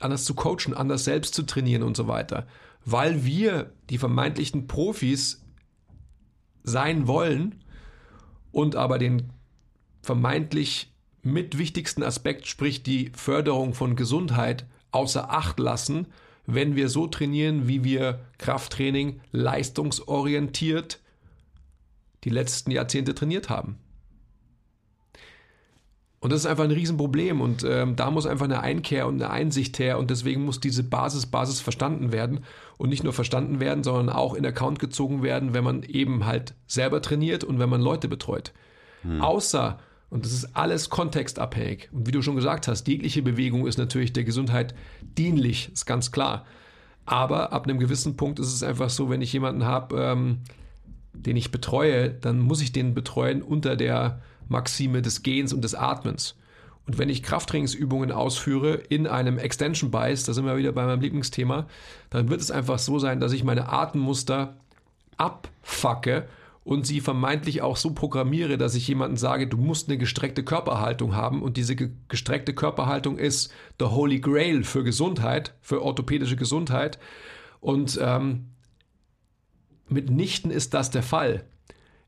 A: anders zu coachen, anders selbst zu trainieren und so weiter. Weil wir die vermeintlichen Profis sein wollen und aber den vermeintlich mit wichtigsten Aspekt, sprich die Förderung von Gesundheit, außer Acht lassen, wenn wir so trainieren, wie wir Krafttraining leistungsorientiert die letzten Jahrzehnte trainiert haben. Und das ist einfach ein Riesenproblem und ähm, da muss einfach eine Einkehr und eine Einsicht her und deswegen muss diese Basis, Basis verstanden werden und nicht nur verstanden werden, sondern auch in Account gezogen werden, wenn man eben halt selber trainiert und wenn man Leute betreut. Außer, und das ist alles kontextabhängig, und wie du schon gesagt hast, jegliche Bewegung ist natürlich der Gesundheit dienlich, ist ganz klar. Aber ab einem gewissen Punkt ist es einfach so, wenn ich jemanden habe, ähm, den ich betreue, dann muss ich den betreuen unter der Maxime des Gehens und des Atmens. Und wenn ich Krafttrainingsübungen ausführe in einem Extension Bias, da sind wir wieder bei meinem Lieblingsthema, dann wird es einfach so sein, dass ich meine Atemmuster abfacke und sie vermeintlich auch so programmiere, dass ich jemandem sage, du musst eine gestreckte Körperhaltung haben und diese ge gestreckte Körperhaltung ist der Holy Grail für Gesundheit, für orthopädische Gesundheit. Und ähm, mitnichten ist das der Fall.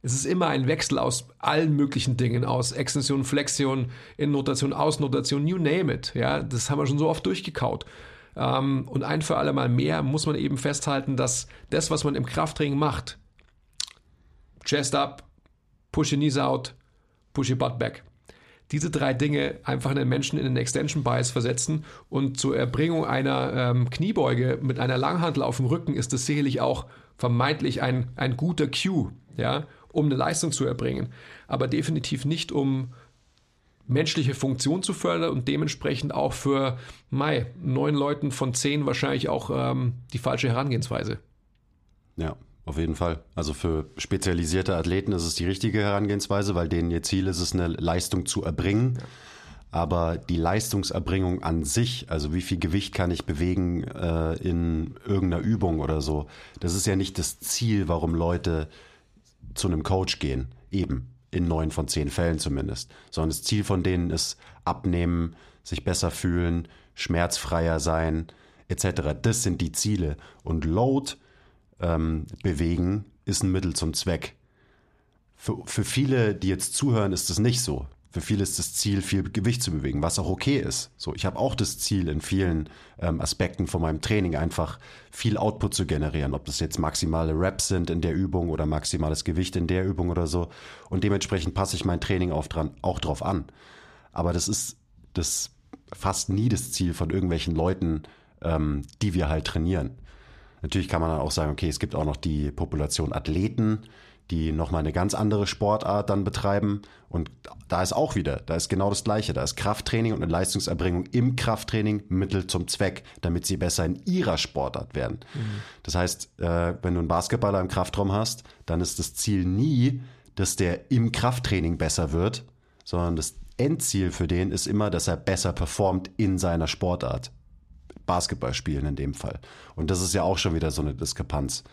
A: Es ist immer ein Wechsel aus allen möglichen Dingen, aus Extension, Flexion, Innenrotation, Außenrotation, you name it. Ja, das haben wir schon so oft durchgekaut. Ähm, und ein für alle Mal mehr muss man eben festhalten, dass das, was man im Krafttraining macht, Chest up, push your knees out, push your butt back. Diese drei Dinge einfach einen Menschen in den Extension Bias versetzen und zur Erbringung einer ähm, Kniebeuge mit einer Langhantel auf dem Rücken ist das sicherlich auch vermeintlich ein, ein guter Cue, ja, um eine Leistung zu erbringen. Aber definitiv nicht, um menschliche Funktion zu fördern und dementsprechend auch für Mai, neun Leuten von zehn wahrscheinlich auch ähm, die falsche Herangehensweise.
B: Ja, auf jeden Fall. Also für spezialisierte Athleten ist es die richtige Herangehensweise, weil denen ihr Ziel ist es, eine Leistung zu erbringen. Aber die Leistungserbringung an sich, also wie viel Gewicht kann ich bewegen äh, in irgendeiner Übung oder so, das ist ja nicht das Ziel, warum Leute zu einem Coach gehen. Eben. In neun von zehn Fällen zumindest. Sondern das Ziel von denen ist abnehmen, sich besser fühlen, schmerzfreier sein, etc. Das sind die Ziele. Und Load ähm, bewegen ist ein Mittel zum Zweck. Für, für viele, die jetzt zuhören, ist das nicht so. Für viele ist das Ziel, viel Gewicht zu bewegen, was auch okay ist. So, ich habe auch das Ziel, in vielen ähm, Aspekten von meinem Training einfach viel Output zu generieren. Ob das jetzt maximale Reps sind in der Übung oder maximales Gewicht in der Übung oder so. Und dementsprechend passe ich mein Training auch, dran, auch drauf an. Aber das ist das fast nie das Ziel von irgendwelchen Leuten, ähm, die wir halt trainieren. Natürlich kann man dann auch sagen, okay, es gibt auch noch die Population Athleten, die nochmal eine ganz andere Sportart dann betreiben. Und da ist auch wieder, da ist genau das Gleiche. Da ist Krafttraining und eine Leistungserbringung im Krafttraining Mittel zum Zweck, damit sie besser in ihrer Sportart werden. Das heißt, äh, wenn du einen Basketballer im Kraftraum hast, dann ist das Ziel nie, dass der im Krafttraining besser wird, sondern das Endziel für den ist immer, dass er besser performt in seiner Sportart. Basketball spielen in dem Fall. Und das ist ja auch schon wieder so eine Diskrepanz.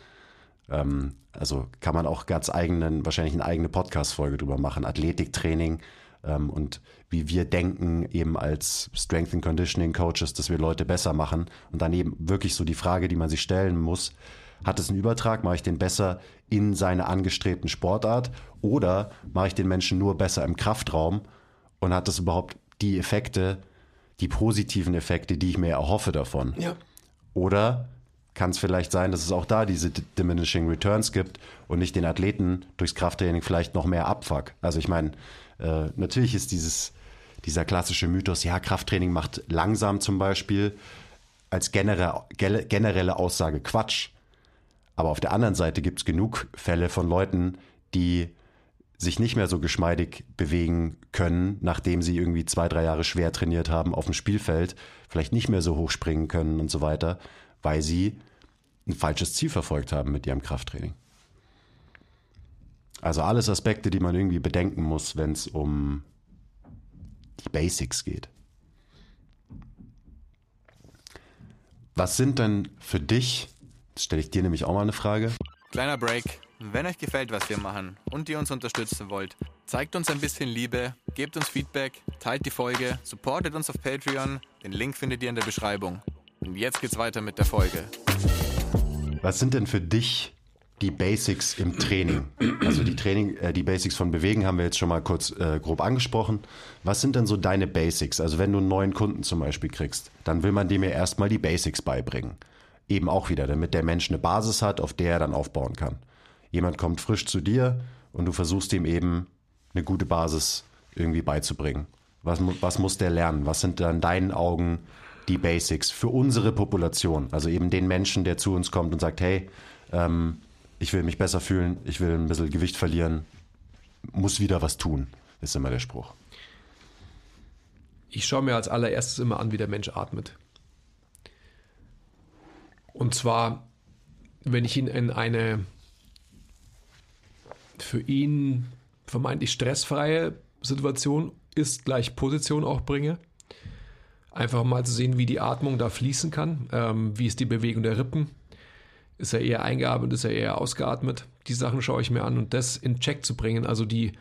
B: Ähm, also kann man auch ganz eigenen, wahrscheinlich eine eigene Podcast-Folge drüber machen. Athletiktraining ähm, und wie wir denken, eben als Strength and Conditioning Coaches, dass wir Leute besser machen. Und dann eben wirklich so die Frage, die man sich stellen muss, Hat es einen Übertrag? Mache ich den besser in seiner angestrebten Sportart? Oder mache ich den Menschen nur besser im Kraftraum? Und hat das überhaupt die Effekte, die positiven Effekte, die ich mir erhoffe davon?
A: Ja.
B: Oder kann es vielleicht sein, dass es auch da diese diminishing returns gibt und nicht den Athleten durchs Krafttraining vielleicht noch mehr abfuck. Also ich meine, äh, natürlich ist dieses, dieser klassische Mythos, ja, Krafttraining macht langsam zum Beispiel, als generelle, gel- generelle Aussage Quatsch. Aber auf der anderen Seite gibt es genug Fälle von Leuten, die sich nicht mehr so geschmeidig bewegen können, nachdem sie irgendwie zwei, drei Jahre schwer trainiert haben auf dem Spielfeld, vielleicht nicht mehr so hoch springen können und so weiter, weil sie ein falsches Ziel verfolgt haben mit ihrem Krafttraining. Also alles Aspekte, die man irgendwie bedenken muss, wenn es um die Basics geht. Was sind denn für dich, stelle ich dir nämlich auch mal eine Frage,
D: Kleiner Break. Wenn euch gefällt, was wir machen und ihr uns unterstützen wollt, zeigt uns ein bisschen Liebe, gebt uns Feedback, teilt die Folge, supportet uns auf Patreon. Den Link findet ihr in der Beschreibung. Und jetzt geht's weiter mit der Folge.
B: Was sind denn für dich die Basics im Training? Also die Training, äh, die Basics von Bewegen haben wir jetzt schon mal kurz äh, grob angesprochen. Was sind denn so deine Basics? Also wenn du einen neuen Kunden zum Beispiel kriegst, dann will man dem ja erstmal die Basics beibringen. Eben auch wieder, damit der Mensch eine Basis hat, auf der er dann aufbauen kann. Jemand kommt frisch zu dir und du versuchst ihm eben eine gute Basis irgendwie beizubringen. Was, was muss der lernen? Was sind dann in deinen Augen die Basics für unsere Population? Also eben den Menschen, der zu uns kommt und sagt, hey, ähm, ich will mich besser fühlen, ich will ein bisschen Gewicht verlieren, muss wieder was tun, ist immer der Spruch.
A: Ich schaue mir als allererstes immer an, wie der Mensch atmet. Und zwar, wenn ich ihn in eine für ihn vermeintlich stressfreie Situation ist gleich Position auch bringe. Einfach mal zu sehen, wie die Atmung da fließen kann. Ähm, wie ist die Bewegung der Rippen? Ist er eher eingeatmet, ist er eher ausgeatmet? Die Sachen schaue ich mir an und das in Check zu bringen, also die,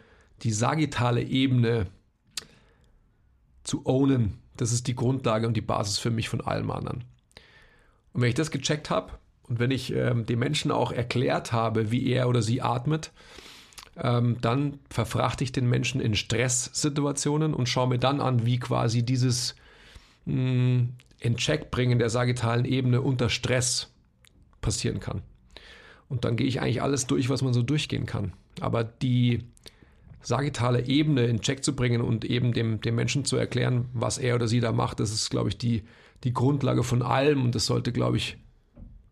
A: die sagittale Ebene zu ownen, das ist die Grundlage und die Basis für mich von allem anderen. Und wenn ich das gecheckt habe und wenn ich ähm, dem Menschen auch erklärt habe, wie er oder sie atmet, ähm, dann verfrachte ich den Menschen in Stresssituationen und schaue mir dann an, wie quasi dieses mh, in Check bringen der sagittalen Ebene unter Stress passieren kann. Und dann gehe ich eigentlich alles durch, was man so durchgehen kann. Aber die sagittale Ebene in Check zu bringen und eben dem, dem Menschen zu erklären, was er oder sie da macht, das ist, glaube ich, die, die Grundlage von allem und das sollte, glaube ich,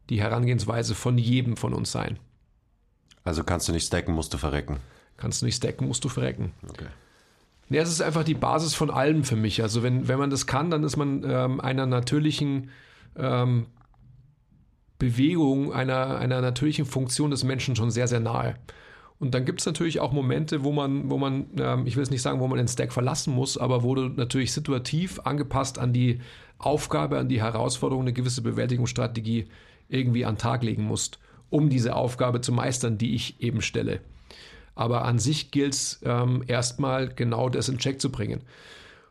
A: die Herangehensweise von jedem von uns sein.
B: Also kannst du nicht stacken, musst du verrecken.
A: Kannst du nicht stacken, musst du verrecken.
B: Okay.
A: Ja, es ist einfach die Basis von allem für mich. Also wenn, wenn man das kann, dann ist man ähm, einer natürlichen ähm, Bewegung, einer, einer natürlichen Funktion des Menschen schon sehr, sehr nahe. Und dann gibt es natürlich auch Momente, wo man, wo man, ähm, ich will es nicht sagen, wo man den Stack verlassen muss, aber wo du natürlich situativ angepasst an die Aufgabe, an die Herausforderung eine gewisse Bewältigungsstrategie irgendwie an den Tag legen musst, um diese Aufgabe zu meistern, die ich eben stelle. Aber an sich gilt es ähm, erstmal genau das in Check zu bringen.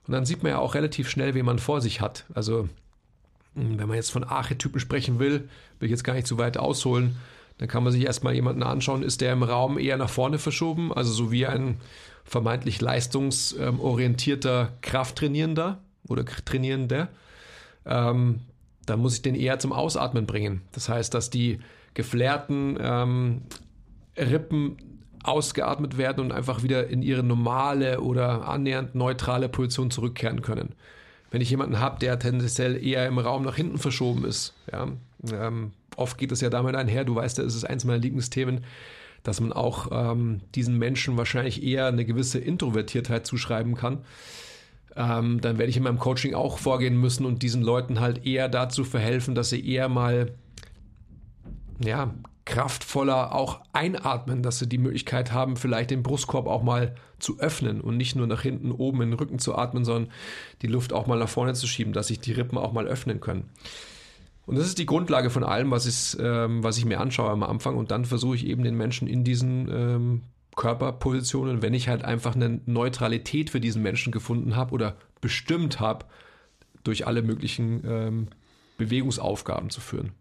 A: Und dann sieht man ja auch relativ schnell, wen man vor sich hat. Also mh, wenn man jetzt von Archetypen sprechen will, will ich jetzt gar nicht zu weit ausholen, dann kann man sich erstmal jemanden anschauen, ist der im Raum eher nach vorne verschoben, also so wie ein vermeintlich leistungsorientierter Krafttrainierender oder Trainierender. Ähm, dann muss ich den eher zum Ausatmen bringen. Das heißt, dass die geflärten ähm, Rippen ausgeatmet werden und einfach wieder in ihre normale oder annähernd neutrale Position zurückkehren können. Wenn ich jemanden habe, der tendenziell eher im Raum nach hinten verschoben ist, ja, ähm, oft geht es ja damit einher, du weißt ja, es ist eins meiner Lieblingsthemen, dass man auch ähm, diesen Menschen wahrscheinlich eher eine gewisse Introvertiertheit zuschreiben kann. Ähm, dann werde ich in meinem Coaching auch vorgehen müssen und diesen Leuten halt eher dazu verhelfen, dass sie eher mal ja, kraftvoller auch einatmen, dass sie die Möglichkeit haben, vielleicht den Brustkorb auch mal zu öffnen und nicht nur nach hinten oben in den Rücken zu atmen, sondern die Luft auch mal nach vorne zu schieben, dass sich die Rippen auch mal öffnen können. Und das ist die Grundlage von allem, was, ist, ähm, was ich mir anschaue am Anfang. Und dann versuche ich eben den Menschen in diesen ähm, Körperpositionen, wenn ich halt einfach eine Neutralität für diesen Menschen gefunden habe oder bestimmt habe, durch alle möglichen ähm, Bewegungsaufgaben zu führen.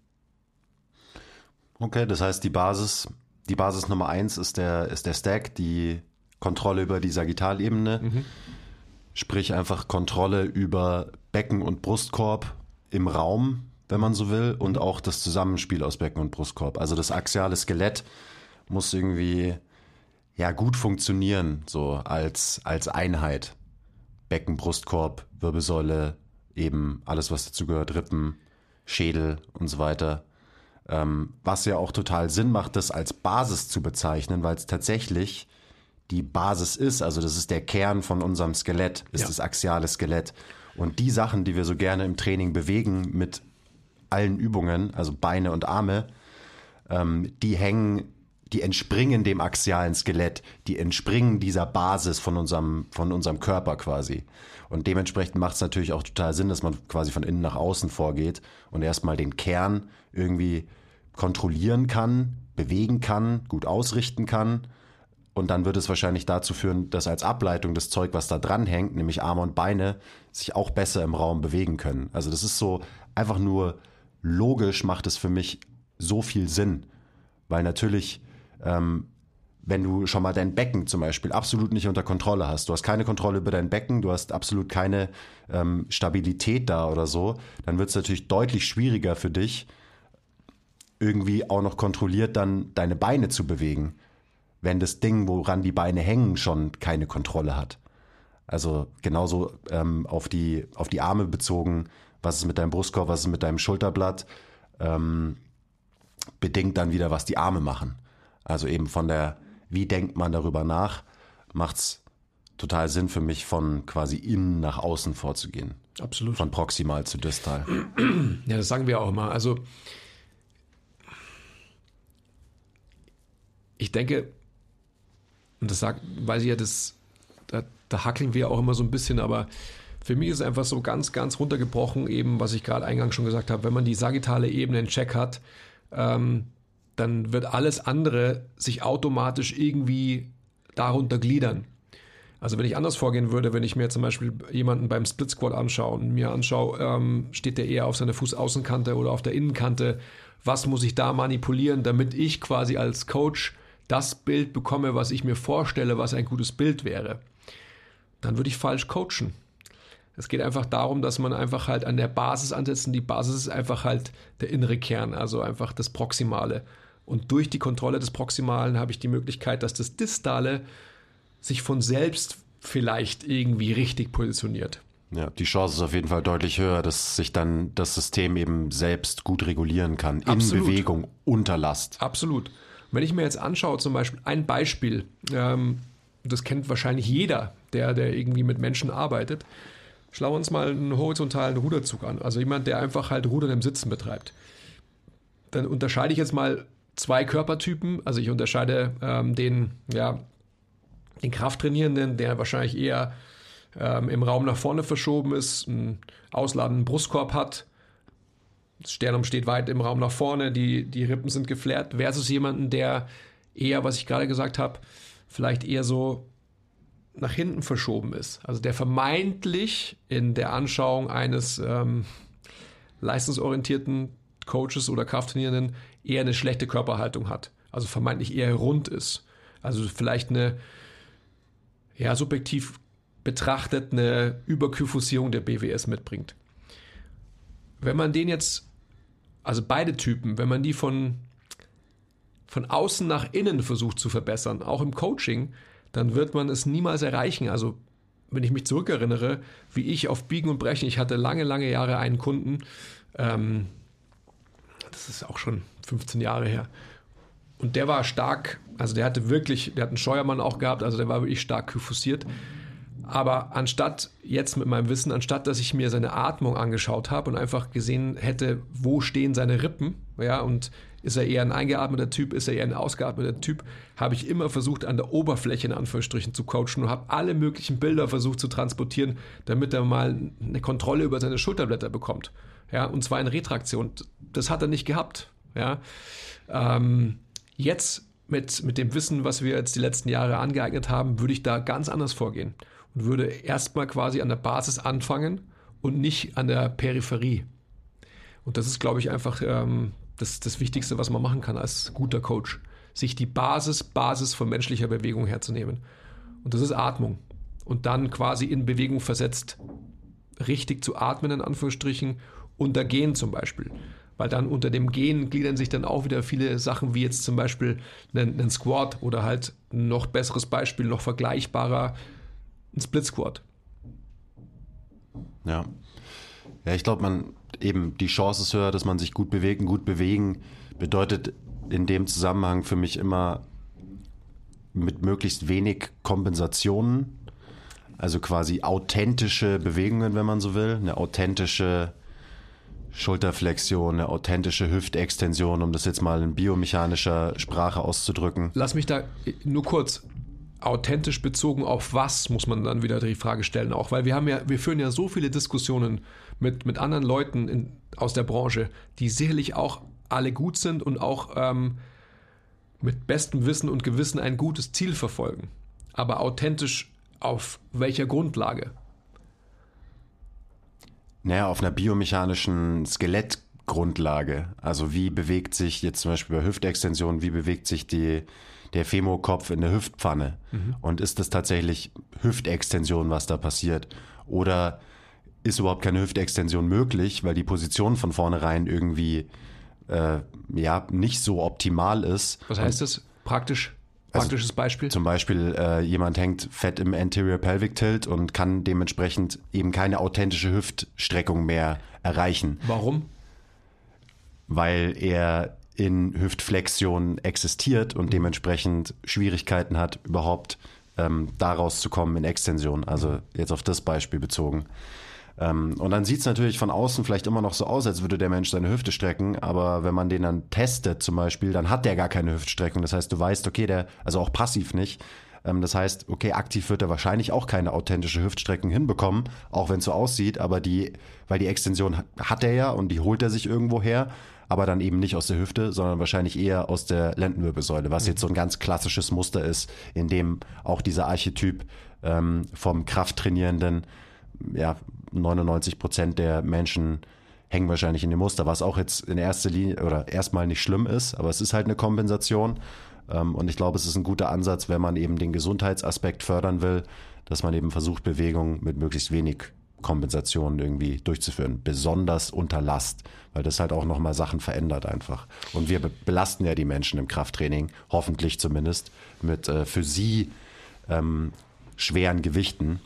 B: Okay, das heißt, die Basis, die Basis Nummer eins ist der, ist der Stack, die Kontrolle über die Sagittalebene. Sprich einfach Kontrolle über Becken und Brustkorb im Raum, wenn man so will, und auch das Zusammenspiel aus Becken und Brustkorb. Also das axiale Skelett muss irgendwie ja gut funktionieren, so als, als Einheit. Becken, Brustkorb, Wirbelsäule, eben alles, was dazu gehört, Rippen, Schädel und so weiter. Ähm, was ja auch total Sinn macht, das als Basis zu bezeichnen, weil es tatsächlich die Basis ist. Also das ist der Kern von unserem Skelett, ist
A: Ja.
B: das axiale Skelett. Und die Sachen, die wir so gerne im Training bewegen mit allen Übungen, also Beine und Arme, ähm, die hängen, die entspringen dem axialen Skelett, die entspringen dieser Basis von unserem, von unserem Körper quasi. Und dementsprechend macht es natürlich auch total Sinn, dass man quasi von innen nach außen vorgeht und erstmal den Kern irgendwie kontrollieren kann, bewegen kann, gut ausrichten kann. Und dann wird es wahrscheinlich dazu führen, dass als Ableitung das Zeug, was da dran hängt, nämlich Arme und Beine, sich auch besser im Raum bewegen können. Also das ist so einfach nur logisch macht es für mich so viel Sinn. Weil natürlich, ähm, wenn du schon mal dein Becken zum Beispiel absolut nicht unter Kontrolle hast, du hast keine Kontrolle über dein Becken, du hast absolut keine ähm, Stabilität da oder so, dann wird es natürlich deutlich schwieriger für dich, irgendwie auch noch kontrolliert dann deine Beine zu bewegen, wenn das Ding, woran die Beine hängen, schon keine Kontrolle hat. Also genauso ähm, auf, die, auf die Arme bezogen, was ist mit deinem Brustkorb, was ist mit deinem Schulterblatt, ähm, bedingt dann wieder, was die Arme machen. Also eben von der, wie denkt man darüber nach, macht es total Sinn für mich, von quasi innen nach außen vorzugehen.
A: Absolut.
B: Von proximal zu distal.
A: Ja, das sagen wir auch immer. Also ich denke, und das sagt, weiß ich ja, das, da, da hackeln wir auch immer so ein bisschen, aber für mich ist es einfach so ganz, ganz runtergebrochen, eben, was ich gerade eingangs schon gesagt habe, wenn man die sagittale Ebene in Check hat, ähm, dann wird alles andere sich automatisch irgendwie darunter gliedern. Also wenn ich anders vorgehen würde, wenn ich mir zum Beispiel jemanden beim Split Squat anschaue und mir anschaue, ähm, steht der eher auf seiner Fußaußenkante oder auf der Innenkante, was muss ich da manipulieren, damit ich quasi als Coach das Bild bekomme, was ich mir vorstelle, was ein gutes Bild wäre, dann würde ich falsch coachen. Es geht einfach darum, dass man einfach halt an der Basis ansetzt und die Basis ist einfach halt der innere Kern, also einfach das Proximale. Und durch die Kontrolle des Proximalen habe ich die Möglichkeit, dass das Distale sich von selbst vielleicht irgendwie richtig positioniert.
B: Ja, die Chance ist auf jeden Fall deutlich höher, dass sich dann das System eben selbst gut regulieren kann. In
A: Absolut.
B: Bewegung, unter Last.
A: Absolut. Wenn ich mir jetzt anschaue, zum Beispiel ein Beispiel, ähm, das kennt wahrscheinlich jeder, der, der irgendwie mit Menschen arbeitet. Schauen wir uns mal einen horizontalen Ruderzug an. Also jemand, der einfach halt Rudern im Sitzen betreibt. Dann unterscheide ich jetzt mal zwei Körpertypen. Also ich unterscheide ähm, den, ja, den Krafttrainierenden, der wahrscheinlich eher ähm, im Raum nach vorne verschoben ist, einen ausladenden Brustkorb hat, das Sternum steht weit im Raum nach vorne, die, die Rippen sind geflärt, versus jemanden, der eher, was ich gerade gesagt habe, vielleicht eher so nach hinten verschoben ist. Also der vermeintlich in der Anschauung eines ähm, leistungsorientierten Coaches oder Krafttrainierenden eher eine schlechte Körperhaltung hat. Also vermeintlich eher rund ist. Also vielleicht eine, ja, subjektiv betrachtet eine Überkyphosierung der BWS mitbringt. Wenn man den jetzt, also beide Typen, wenn man die von, von außen nach innen versucht zu verbessern, auch im Coaching, dann wird man es niemals erreichen. Also wenn ich mich zurückerinnere, wie ich auf Biegen und Brechen, ich hatte lange, lange Jahre einen Kunden, ähm, das ist auch schon 15 Jahre her, und der war stark, also der hatte wirklich, der hat einen Scheuermann auch gehabt, also der war wirklich stark kyphosiert. Aber anstatt jetzt mit meinem Wissen, anstatt dass ich mir seine Atmung angeschaut habe und einfach gesehen hätte, wo stehen seine Rippen, ja, und ist er eher ein eingeatmeter Typ, ist er eher ein ausgeatmeter Typ, habe ich immer versucht, an der Oberfläche in Anführungsstrichen zu coachen und habe alle möglichen Bilder versucht zu transportieren, damit er mal eine Kontrolle über seine Schulterblätter bekommt. Ja, und zwar in Retraktion. Das hat er nicht gehabt. Ja. Ähm, jetzt mit, mit dem Wissen, was wir jetzt die letzten Jahre angeeignet haben, würde ich da ganz anders vorgehen und würde erstmal quasi an der Basis anfangen und nicht an der Peripherie. Und das ist, glaube ich, einfach ähm, das, das Wichtigste, was man machen kann als guter Coach. Sich die Basis, Basis von menschlicher Bewegung herzunehmen. Und das ist Atmung. Und dann quasi in Bewegung versetzt, richtig zu atmen, in Anführungsstrichen, unter Gehen zum Beispiel. Weil dann unter dem Gehen gliedern sich dann auch wieder viele Sachen, wie jetzt zum Beispiel ein, ein Squat oder halt noch besseres Beispiel, noch vergleichbarer, ein Split Squat.
B: Ja. Ja, ich glaube, man eben die Chance ist höher, dass man sich gut bewegen. Gut bewegen bedeutet in dem Zusammenhang für mich immer mit möglichst wenig Kompensationen. Also quasi authentische Bewegungen, wenn man so will. Eine authentische Schulterflexion, eine authentische Hüftextension, um das jetzt mal in biomechanischer Sprache auszudrücken.
A: Lass mich da nur kurz authentisch bezogen auf was muss man dann wieder die Frage stellen auch, weil wir haben ja, wir führen ja so viele Diskussionen mit, mit anderen Leuten in, aus der Branche, die sicherlich auch alle gut sind und auch ähm, mit bestem Wissen und Gewissen ein gutes Ziel verfolgen. Aber authentisch auf welcher Grundlage?
B: Naja, auf einer biomechanischen Skelettgrundlage. Also wie bewegt sich jetzt zum Beispiel bei Hüftextension, wie bewegt sich die, der Femokopf in der Hüftpfanne? Und ist das tatsächlich Hüftextension, was da passiert? Oder ist überhaupt keine Hüftextension möglich, weil die Position von vornherein irgendwie äh, ja nicht so optimal ist?
A: Was heißt das? Praktisch? Praktisches Beispiel?
B: Zum Beispiel, äh, jemand hängt fett im Anterior Pelvic Tilt und kann dementsprechend eben keine authentische Hüftstreckung mehr erreichen,
A: Warum?
B: weil er in Hüftflexion existiert und dementsprechend Schwierigkeiten hat, überhaupt ähm, daraus zu kommen in Extension. Also jetzt auf das Beispiel bezogen. Ähm, und dann sieht es natürlich von außen vielleicht immer noch so aus, als würde der Mensch seine Hüfte strecken, aber wenn man den dann testet zum Beispiel, dann hat der gar keine Hüftstreckung. Das heißt, du weißt, okay, der, also auch passiv nicht. Ähm, das heißt, okay, aktiv wird er wahrscheinlich auch keine authentische Hüftstreckung hinbekommen, auch wenn es so aussieht, aber die, weil die Extension hat- hat er ja und die holt er sich irgendwo her, aber dann eben nicht aus der Hüfte, sondern wahrscheinlich eher aus der Lendenwirbelsäule, was jetzt so ein ganz klassisches Muster ist, in dem auch dieser Archetyp ähm, vom Krafttrainierenden ja, 99 Prozent der Menschen hängen wahrscheinlich in dem Muster, was auch jetzt in erster Linie oder erstmal nicht schlimm ist, aber es ist halt eine Kompensation. Ähm, Und ich glaube, es ist ein guter Ansatz, wenn man eben den Gesundheitsaspekt fördern will, dass man eben versucht, Bewegung mit möglichst wenig Kompensation irgendwie durchzuführen, besonders unter Last, weil das halt auch nochmal Sachen verändert einfach. Und wir be- belasten ja die Menschen im Krafttraining, hoffentlich zumindest, mit äh, für sie ähm, schweren Gewichten.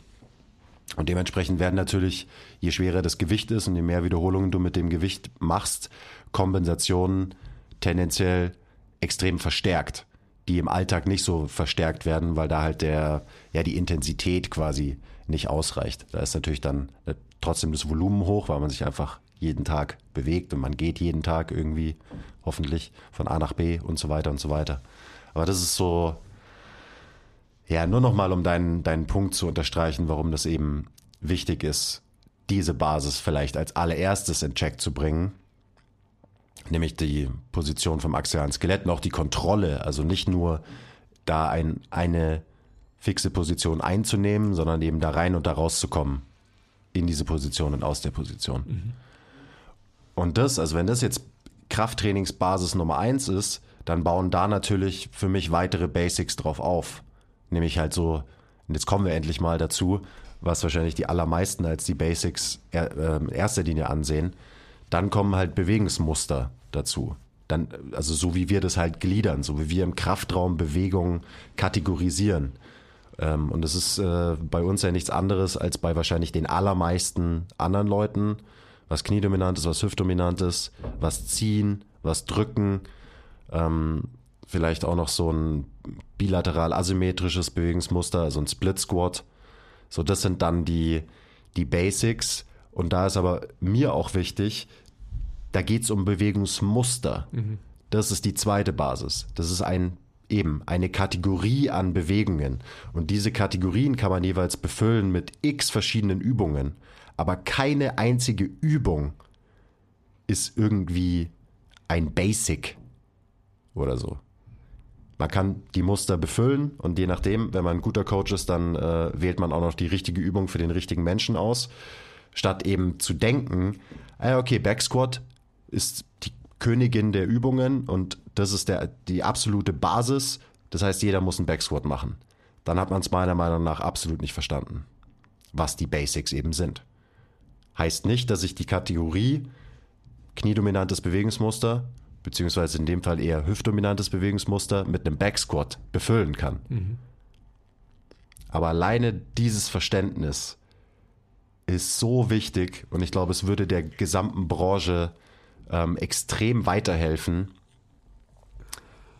B: Und dementsprechend werden natürlich, je schwerer das Gewicht ist und je mehr Wiederholungen du mit dem Gewicht machst, Kompensationen tendenziell extrem verstärkt, die im Alltag nicht so verstärkt werden, weil da halt der, ja, die Intensität quasi nicht ausreicht. Da ist natürlich dann äh, trotzdem das Volumen hoch, weil man sich einfach jeden Tag bewegt und man geht jeden Tag irgendwie, hoffentlich, von A nach B und so weiter und so weiter. Aber das ist so, ja, nur nochmal, um deinen, deinen Punkt zu unterstreichen, warum das eben wichtig ist, diese Basis vielleicht als allererstes in Check zu bringen. Nämlich die Position vom axialen Skelett und auch die Kontrolle. Also nicht nur da ein, eine fixe Position einzunehmen, sondern eben da rein und da rauszukommen. In diese Position und aus der Position. Und das, also wenn das jetzt Krafttrainingsbasis Nummer eins ist, dann bauen da natürlich für mich weitere Basics drauf auf. Nämlich halt so, und jetzt kommen wir endlich mal dazu, was wahrscheinlich die allermeisten als die Basics er, äh, erster Linie ansehen. Dann kommen halt Bewegungsmuster dazu. Dann, also so wie wir das halt gliedern, so wie wir im Kraftraum Bewegungen kategorisieren. Ähm, und das ist äh, bei uns ja nichts anderes als bei wahrscheinlich den allermeisten anderen Leuten. Was Kniedominantes, was Hüftdominantes, was Ziehen, was Drücken, ähm, vielleicht auch noch so ein bilateral asymmetrisches Bewegungsmuster, also ein Split Squat. So, das sind dann die, die Basics. Und da ist aber mir auch wichtig, da geht es um Bewegungsmuster. Das ist die zweite Basis. Das ist ein eben eine Kategorie an Bewegungen. Und diese Kategorien kann man jeweils befüllen mit x verschiedenen Übungen. Aber keine einzige Übung ist irgendwie ein Basic oder so. Man kann die Muster befüllen und je nachdem, wenn man ein guter Coach ist, dann äh, wählt man auch noch die richtige Übung für den richtigen Menschen aus, statt eben zu denken, ah, okay, Backsquat ist die Königin der Übungen und das ist der, die absolute Basis. Das heißt, jeder muss einen Backsquat machen. Dann hat man es meiner Meinung nach absolut nicht verstanden, was die Basics eben sind. Heißt nicht, dass ich die Kategorie kniedominantes Bewegungsmuster, beziehungsweise in dem Fall eher hüftdominantes Bewegungsmuster, mit einem Backsquat befüllen kann. Aber alleine dieses Verständnis ist so wichtig und ich glaube, es würde der gesamten Branche ähm, extrem weiterhelfen,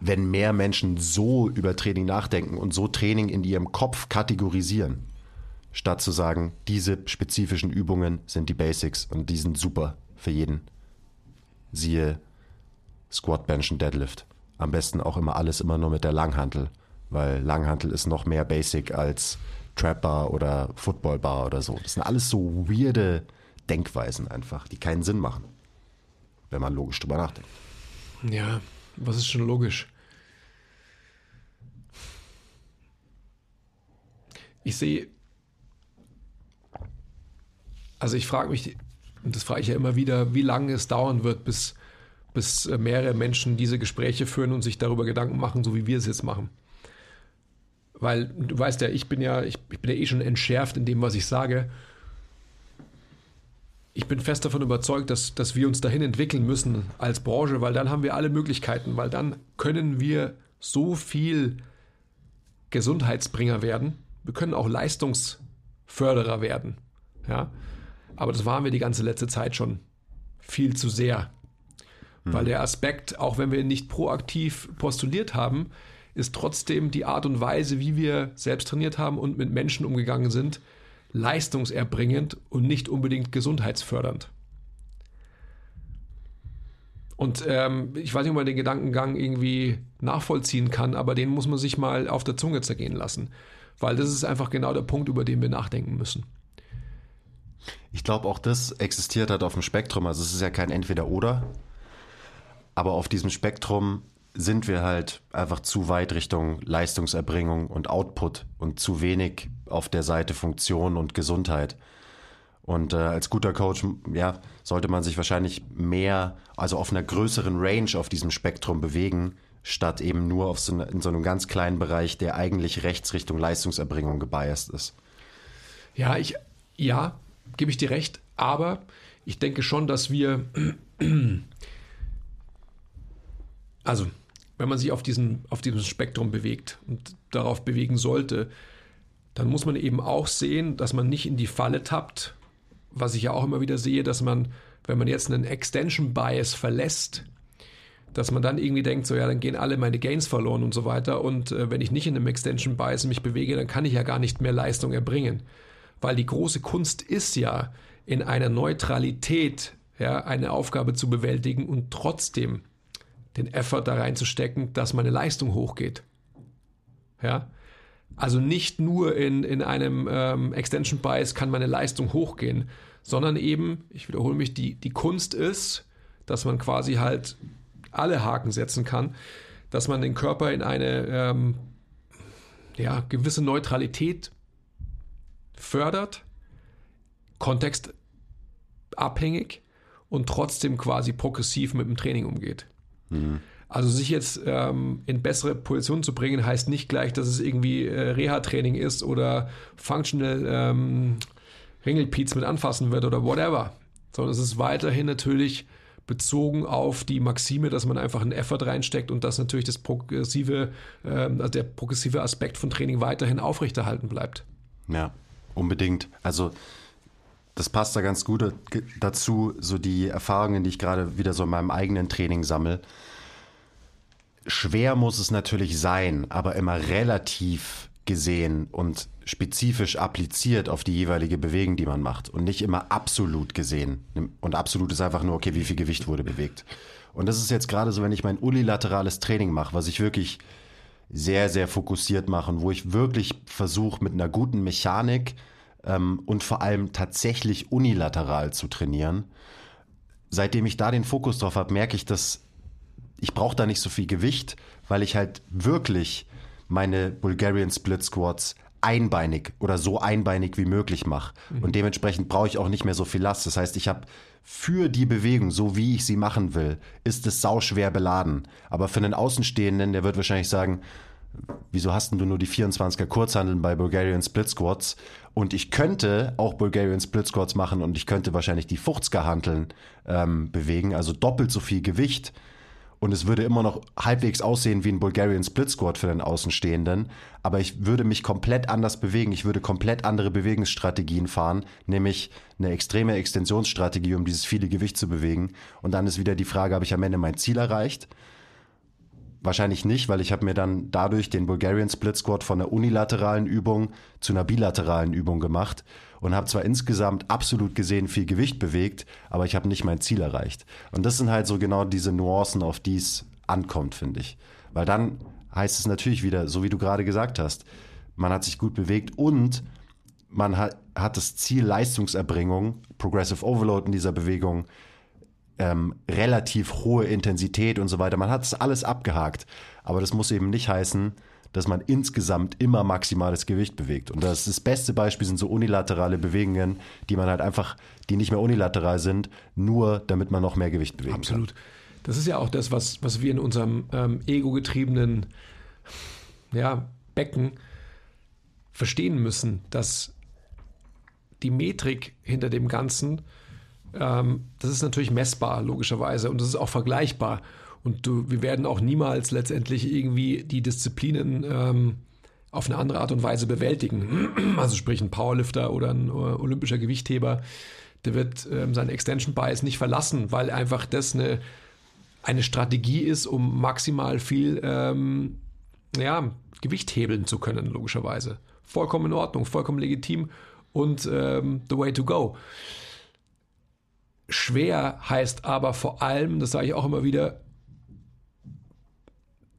B: wenn mehr Menschen so über Training nachdenken und so Training in ihrem Kopf kategorisieren, statt zu sagen, diese spezifischen Übungen sind die Basics und die sind super für jeden. Siehe Squat, Bench und Deadlift. Am besten auch immer alles immer nur mit der Langhantel, weil Langhantel ist noch mehr Basic als Trap oder Football Bar oder so. Das sind alles so weirde Denkweisen einfach, die keinen Sinn machen, wenn man logisch drüber nachdenkt.
A: Ja, was ist schon logisch? Ich sehe, also ich frage mich, und das frage ich ja immer wieder, wie lange es dauern wird, bis, bis äh, mehrere Menschen diese Gespräche führen und sich darüber Gedanken machen, so wie wir es jetzt machen. Weil du weißt ja, ich bin ja, ich, ich bin ja eh schon entschärft in dem, was ich sage. Ich bin fest davon überzeugt, dass, dass wir uns dahin entwickeln müssen als Branche, weil dann haben wir alle Möglichkeiten, weil dann können wir so viel Gesundheitsbringer werden. Wir können auch Leistungsförderer werden. Ja? Aber das waren wir die ganze letzte Zeit schon viel zu sehr. Weil der Aspekt, auch wenn wir ihn nicht proaktiv postuliert haben, ist trotzdem die Art und Weise, wie wir selbst trainiert haben und mit Menschen umgegangen sind, leistungserbringend und nicht unbedingt gesundheitsfördernd. Und ähm, ich weiß nicht, ob man den Gedankengang irgendwie nachvollziehen kann, aber den muss man sich mal auf der Zunge zergehen lassen. Weil das ist einfach genau der Punkt, über den wir nachdenken müssen.
B: Ich glaube, auch das existiert halt auf dem Spektrum. Also es ist ja kein Entweder-Oder. Aber auf diesem Spektrum sind wir halt einfach zu weit Richtung Leistungserbringung und Output und zu wenig auf der Seite Funktion und Gesundheit. Und äh, als guter Coach, ja, sollte man sich wahrscheinlich mehr, also auf einer größeren Range auf diesem Spektrum bewegen, statt eben nur auf so eine, in so einem ganz kleinen Bereich, der eigentlich rechts Richtung Leistungserbringung gebiased ist.
A: Ja, ich, ja, gebe ich dir recht, aber ich denke schon, dass wir, also, wenn man sich auf, diesen, auf diesem Spektrum bewegt und darauf bewegen sollte, dann muss man eben auch sehen, dass man nicht in die Falle tappt, was ich ja auch immer wieder sehe, dass man, wenn man jetzt einen Extension Bias verlässt, dass man dann irgendwie denkt, so ja, dann gehen alle meine Gains verloren und so weiter. Und äh, wenn ich nicht in einem Extension Bias mich bewege, dann kann ich ja gar nicht mehr Leistung erbringen. Weil die große Kunst ist ja, in einer Neutralität ja, eine Aufgabe zu bewältigen und trotzdem den Effort da reinzustecken, dass meine Leistung hochgeht. Ja, also nicht nur in, in einem ähm, Extension Bias kann meine Leistung hochgehen, sondern eben, ich wiederhole mich, die, die Kunst ist, dass man quasi halt alle Haken setzen kann, dass man den Körper in eine ähm, ja, gewisse Neutralität fördert, kontextabhängig und trotzdem quasi progressiv mit dem Training umgeht. Also sich jetzt ähm, in bessere Positionen zu bringen, heißt nicht gleich, dass es irgendwie äh, Reha-Training ist oder Functional ähm, Ringelpiez mit anfassen wird oder whatever. Sondern es ist weiterhin natürlich bezogen auf die Maxime, dass man einfach einen Effort reinsteckt und dass natürlich das progressive, ähm, also der progressive Aspekt von Training weiterhin aufrechterhalten bleibt.
B: Ja, unbedingt. Also das passt da ganz gut dazu, so die Erfahrungen, die ich gerade wieder so in meinem eigenen Training sammle. Schwer muss es natürlich sein, aber immer relativ gesehen und spezifisch appliziert auf die jeweilige Bewegung, die man macht und nicht immer absolut gesehen. Und absolut ist einfach nur, okay, wie viel Gewicht wurde bewegt. Und das ist jetzt gerade so, wenn ich mein unilaterales Training mache, was ich wirklich sehr, sehr fokussiert mache und wo ich wirklich versuche, mit einer guten Mechanik ähm, und vor allem tatsächlich unilateral zu trainieren. Seitdem ich da den Fokus drauf habe, merke ich, dass ich brauche da nicht so viel Gewicht, weil ich halt wirklich meine Bulgarian Split Squats einbeinig oder so einbeinig wie möglich mache.
A: Mhm.
B: Und dementsprechend brauche ich auch nicht mehr so viel Last. Das heißt, ich habe für die Bewegung, so wie ich sie machen will, ist es sauschwer beladen. Aber für einen Außenstehenden, der wird wahrscheinlich sagen, wieso hast du nur die 24er Kurzhandeln bei Bulgarian Split Squats? Und ich könnte auch Bulgarian Split Squats machen und ich könnte wahrscheinlich die 50er Hanteln ähm, bewegen, also doppelt so viel Gewicht. Und es würde immer noch halbwegs aussehen wie ein Bulgarian Split Squat für den Außenstehenden. Aber ich würde mich komplett anders bewegen. Ich würde komplett andere Bewegungsstrategien fahren, nämlich eine extreme Extensionsstrategie, um dieses viele Gewicht zu bewegen. Und dann ist wieder die Frage, habe ich am Ende mein Ziel erreicht? Wahrscheinlich nicht, weil ich habe mir dann dadurch den Bulgarian Split Squat von einer unilateralen Übung zu einer bilateralen Übung gemacht und habe zwar insgesamt absolut gesehen viel Gewicht bewegt, aber ich habe nicht mein Ziel erreicht. Und das sind halt so genau diese Nuancen, auf die es ankommt, finde ich. Weil dann heißt es natürlich wieder, so wie du gerade gesagt hast, man hat sich gut bewegt und man hat, hat das Ziel Leistungserbringung, Progressive Overload in dieser Bewegung, ähm, relativ hohe Intensität und so weiter. Man hat es alles abgehakt, aber das muss eben nicht heißen, dass man insgesamt immer maximales Gewicht bewegt. Und das, das beste Beispiel sind so unilaterale Bewegungen, die man halt einfach, die nicht mehr unilateral sind, nur damit man noch mehr Gewicht bewegen
A: Absolut. Das ist ja auch das, was, was wir in unserem ähm, ego-getriebenen ja, Becken verstehen müssen, dass die Metrik hinter dem Ganzen, ähm, das ist natürlich messbar, logischerweise, und das ist auch vergleichbar. Und du, wir werden auch niemals letztendlich irgendwie die Disziplinen ähm, auf eine andere Art und Weise bewältigen. Also sprich ein Powerlifter oder ein äh, olympischer Gewichtheber, der wird ähm, seinen Extension Bias nicht verlassen, weil einfach das eine, eine Strategie ist, um maximal viel ähm, ja, Gewicht hebeln zu können, logischerweise. Vollkommen in Ordnung, vollkommen legitim und ähm, the way to go. Schwer heißt aber vor allem, das sage ich auch immer wieder,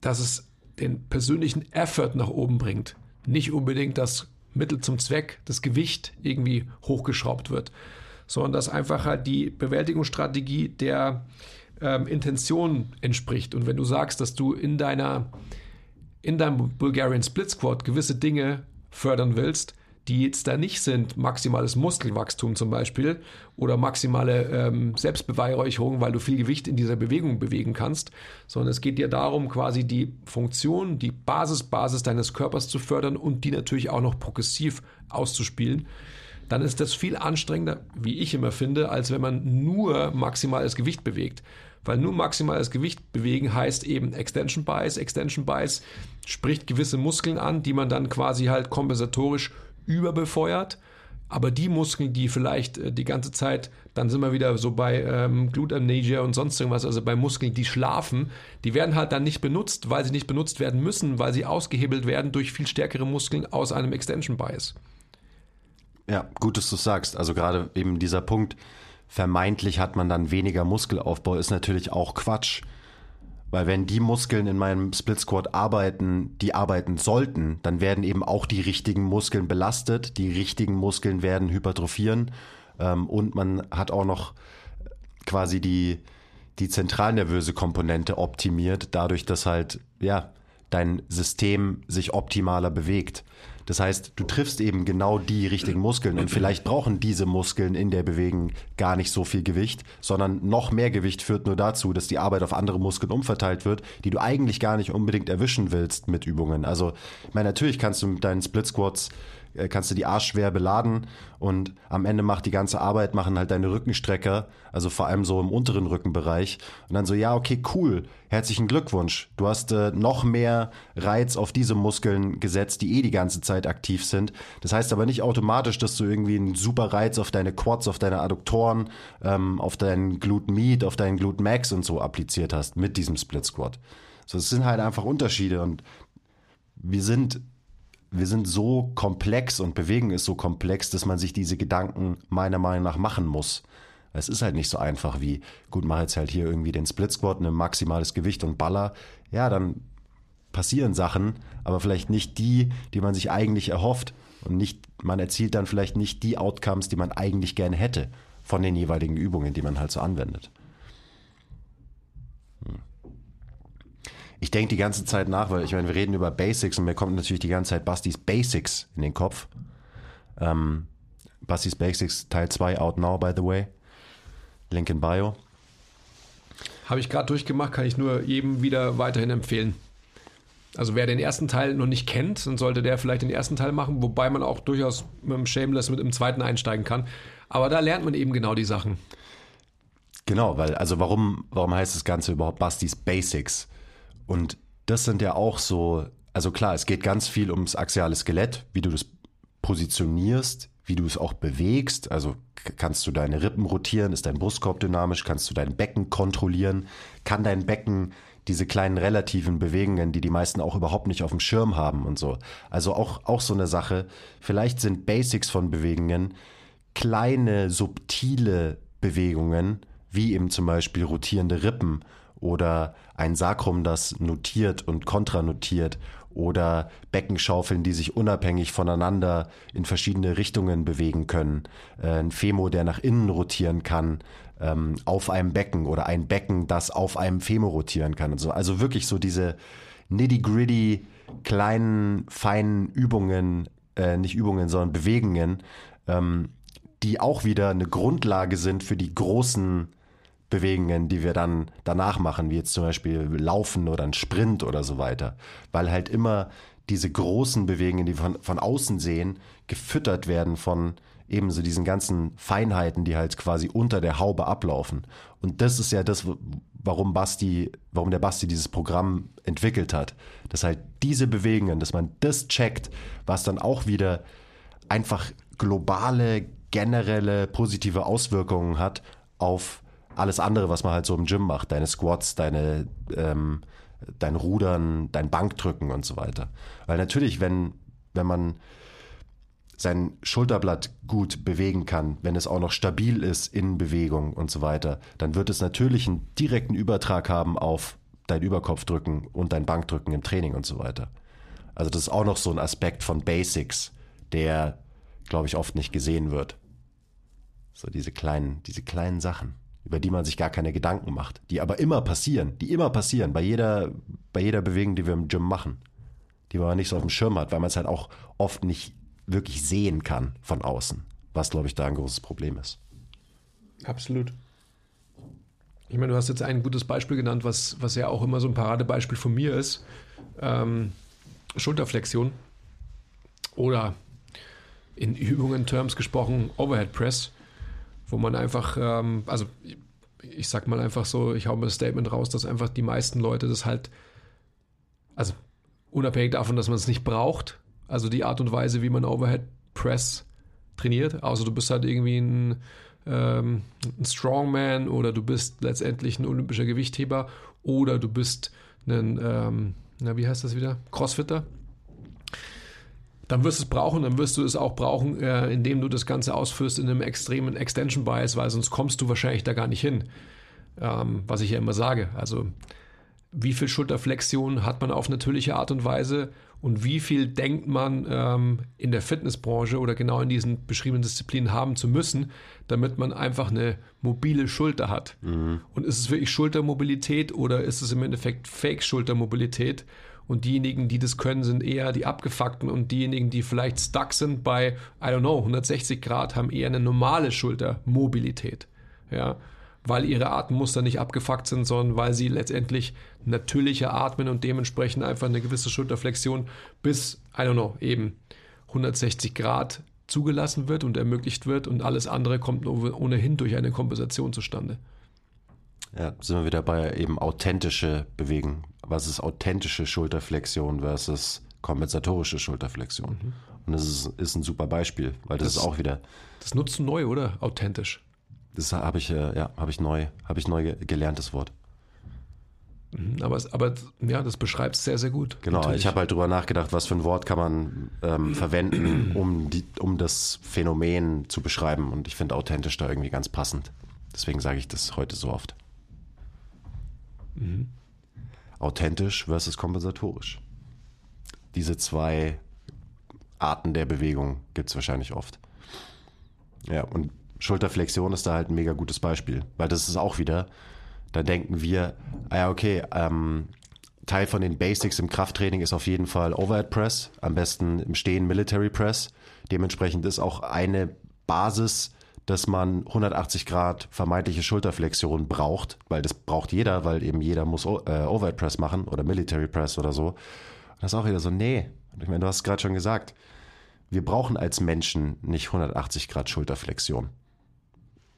A: dass es den persönlichen Effort nach oben bringt. Nicht unbedingt das Mittel zum Zweck, das Gewicht irgendwie hochgeschraubt wird, sondern dass einfach halt die Bewältigungsstrategie der ähm, Intention entspricht. Und wenn du sagst, dass du in deiner in deinem Bulgarian Split Squat gewisse Dinge fördern willst, die jetzt da nicht sind, maximales Muskelwachstum zum Beispiel oder maximale ähm, Selbstbeweihräucherung, weil du viel Gewicht in dieser Bewegung bewegen kannst, sondern es geht dir darum, quasi die Funktion, die Basis, Basis deines Körpers zu fördern und die natürlich auch noch progressiv auszuspielen, dann ist das viel anstrengender, wie ich immer finde, als wenn man nur maximales Gewicht bewegt. Weil nur maximales Gewicht bewegen heißt eben Extension Bias. Extension Bias spricht gewisse Muskeln an, die man dann quasi halt kompensatorisch überbefeuert. Aber die Muskeln, die vielleicht äh, die ganze Zeit, dann sind wir wieder so bei ähm, Glutamnesia und sonst irgendwas, also bei Muskeln, die schlafen, die werden halt dann nicht benutzt, weil sie nicht benutzt werden müssen, weil sie ausgehebelt werden durch viel stärkere Muskeln aus einem Extension Bias.
B: Ja, gut, dass du sagst. Also gerade eben dieser Punkt, vermeintlich hat man dann weniger Muskelaufbau, ist natürlich auch Quatsch. Weil wenn die Muskeln in meinem Split Squat arbeiten, die arbeiten sollten, dann werden eben auch die richtigen Muskeln belastet, die richtigen Muskeln werden hypertrophieren ähm, und man hat auch noch quasi die, die zentralnervöse Komponente optimiert, dadurch, dass halt, ja, dein System sich optimaler bewegt. Das heißt, du triffst eben genau die richtigen Muskeln und vielleicht brauchen diese Muskeln in der Bewegung gar nicht so viel Gewicht, sondern noch mehr Gewicht führt nur dazu, dass die Arbeit auf andere Muskeln umverteilt wird, die du eigentlich gar nicht unbedingt erwischen willst mit Übungen. Also, ich meine, natürlich kannst du mit deinen Split Squats kannst du die Arsch schwer beladen und am Ende macht die ganze Arbeit, machen halt deine Rückenstrecker, also vor allem so im unteren Rückenbereich. Und dann so, ja, okay, cool, herzlichen Glückwunsch. Du hast äh, noch mehr Reiz auf diese Muskeln gesetzt, die eh die ganze Zeit aktiv sind. Das heißt aber nicht automatisch, dass du irgendwie einen super Reiz auf deine Quads, auf deine Adduktoren, ähm, auf deinen Glute Med, auf deinen Glute Max und so appliziert hast mit diesem Split Squat. So, es sind halt einfach Unterschiede und wir sind wir sind so komplex und Bewegung ist so komplex, dass man sich diese Gedanken meiner Meinung nach machen muss. Es ist halt nicht so einfach wie, gut, mach jetzt halt hier irgendwie den Split Squat, ein maximales Gewicht und Baller. Ja, dann passieren Sachen, aber vielleicht nicht die, die man sich eigentlich erhofft. Und nicht, man erzielt dann vielleicht nicht die Outcomes, die man eigentlich gerne hätte von den jeweiligen Übungen, die man halt so anwendet. Ich denke die ganze Zeit nach, weil ich meine, wir reden über Basics und mir kommt natürlich die ganze Zeit Bastis Basics in den Kopf. Ähm, Bastis Basics Teil 2 out now, by the way. Link in Bio.
A: Habe ich gerade durchgemacht, kann ich nur jedem wieder weiterhin empfehlen. Also wer den ersten Teil noch nicht kennt, dann sollte der vielleicht den ersten Teil machen, wobei man auch durchaus mit dem Shameless mit dem zweiten einsteigen kann. Aber da lernt man eben genau die Sachen.
B: Genau, weil, also warum, warum heißt das Ganze überhaupt Bastis Basics? Und das sind ja auch so, also klar, es geht ganz viel ums axiale Skelett, wie du das positionierst, wie du es auch bewegst. Also kannst du deine Rippen rotieren, ist dein Brustkorb dynamisch, kannst du dein Becken kontrollieren, kann dein Becken diese kleinen relativen Bewegungen, die die meisten auch überhaupt nicht auf dem Schirm haben und so. Also auch, auch so eine Sache. Vielleicht sind Basics von Bewegungen kleine, subtile Bewegungen, wie eben zum Beispiel rotierende Rippen oder ein Sakrum, das notiert und kontranotiert oder Beckenschaufeln, die sich unabhängig voneinander in verschiedene Richtungen bewegen können, äh, ein Femo, der nach innen rotieren kann ähm, auf einem Becken oder ein Becken, das auf einem Femo rotieren kann und so. Also wirklich so diese nitty-gritty kleinen, feinen Übungen, äh, nicht Übungen, sondern Bewegungen, ähm, die auch wieder eine Grundlage sind für die großen Bewegungen, die wir dann danach machen, wie jetzt zum Beispiel Laufen oder ein Sprint oder so weiter. Weil halt immer diese großen Bewegungen, die wir von, von außen sehen, gefüttert werden von ebenso diesen ganzen Feinheiten, die halt quasi unter der Haube ablaufen. Und das ist ja das, warum Basti, warum der Basti dieses Programm entwickelt hat. Dass halt diese Bewegungen, dass man das checkt, was dann auch wieder einfach globale, generelle, positive Auswirkungen hat auf alles andere, was man halt so im Gym macht. Deine Squats, deine, ähm, dein Rudern, dein Bankdrücken und so weiter. Weil natürlich, wenn, wenn man sein Schulterblatt gut bewegen kann, wenn es auch noch stabil ist in Bewegung und so weiter, dann wird es natürlich einen direkten Übertrag haben auf dein Überkopfdrücken und dein Bankdrücken im Training und so weiter. Also das ist auch noch so ein Aspekt von Basics, der, glaube ich, oft nicht gesehen wird. So diese kleinen, diese kleinen Sachen, über die man sich gar keine Gedanken macht, die aber immer passieren, die immer passieren, bei jeder, bei jeder Bewegung, die wir im Gym machen, die man nicht so auf dem Schirm hat, weil man es halt auch oft nicht wirklich sehen kann von außen, was, glaube ich, da ein großes Problem ist.
A: Absolut. Ich meine, du hast jetzt ein gutes Beispiel genannt, was, was ja auch immer so ein Paradebeispiel von mir ist. Ähm, Schulterflexion oder in Übungen Terms gesprochen Overhead Press, wo man einfach, ähm, also ich, sag mal einfach so, ich hau mir das Statement raus, dass einfach die meisten Leute das halt, also unabhängig davon, dass man es nicht braucht, also die Art und Weise, wie man Overhead Press trainiert, außer du bist halt irgendwie ein, ähm, ein Strongman oder du bist letztendlich ein olympischer Gewichtheber oder du bist ein, ähm, na, wie heißt das wieder? Crossfitter. Dann wirst du es brauchen, dann wirst du es auch brauchen, äh, indem du das Ganze ausführst in einem extremen Extension Bias, weil sonst kommst du wahrscheinlich da gar nicht hin. Ähm, was ich ja immer sage. Also, wie viel Schulterflexion hat man auf natürliche Art und Weise und wie viel denkt man ähm, in der Fitnessbranche oder genau in diesen beschriebenen Disziplinen haben zu müssen, damit man einfach eine mobile Schulter hat. Und ist es wirklich Schultermobilität oder ist es im Endeffekt Fake-Schultermobilität? Und diejenigen, die das können, sind eher die Abgefuckten und diejenigen, die vielleicht stuck sind bei, I don't know, 160 Grad, haben eher eine normale Schultermobilität. Ja, weil ihre Atemmuster nicht abgefuckt sind, sondern weil sie letztendlich natürlicher atmen und dementsprechend einfach eine gewisse Schulterflexion bis, I don't know, eben 160 Grad zugelassen wird und ermöglicht wird und alles andere kommt ohnehin durch eine Kompensation zustande.
B: Ja, sind wir wieder bei eben authentische Bewegen. Was ist authentische Schulterflexion versus kompensatorische Schulterflexion? Und das ist, ist ein super Beispiel, weil das,
A: Das-
B: ist auch wieder,
A: Das nutzt du neu, oder? Authentisch.
B: das habe ich, äh, ja, habe ich neu, habe ich neu ge- gelernt, das Wort.
A: Mhm, Aber, aber ja, das beschreibt es sehr, sehr gut.
B: Genau,
A: Natürlich.
B: ich habe halt drüber nachgedacht, was für ein Wort kann man ähm, verwenden, um, die, um das Phänomen zu beschreiben. Und ich finde authentisch da irgendwie ganz passend. Deswegen sage ich das heute so oft. Authentisch versus kompensatorisch. Diese zwei Arten der Bewegung gibt es wahrscheinlich oft. Ja, und Schulterflexion ist da halt ein mega gutes Beispiel, weil das ist auch wieder, da denken wir, ah ja, okay, ähm, Teil von den Basics im Krafttraining ist auf jeden Fall Overhead Press, am besten im Stehen Military Press. Dementsprechend ist auch eine Basis, dass man 180 Grad vermeintliche Schulterflexion braucht, weil das braucht jeder, weil eben jeder muss äh, Overhead Press machen oder Military Press oder so. Und das ist auch wieder so, nee. Ich meine, du hast es gerade schon gesagt, wir brauchen als Menschen nicht 180 Grad Schulterflexion.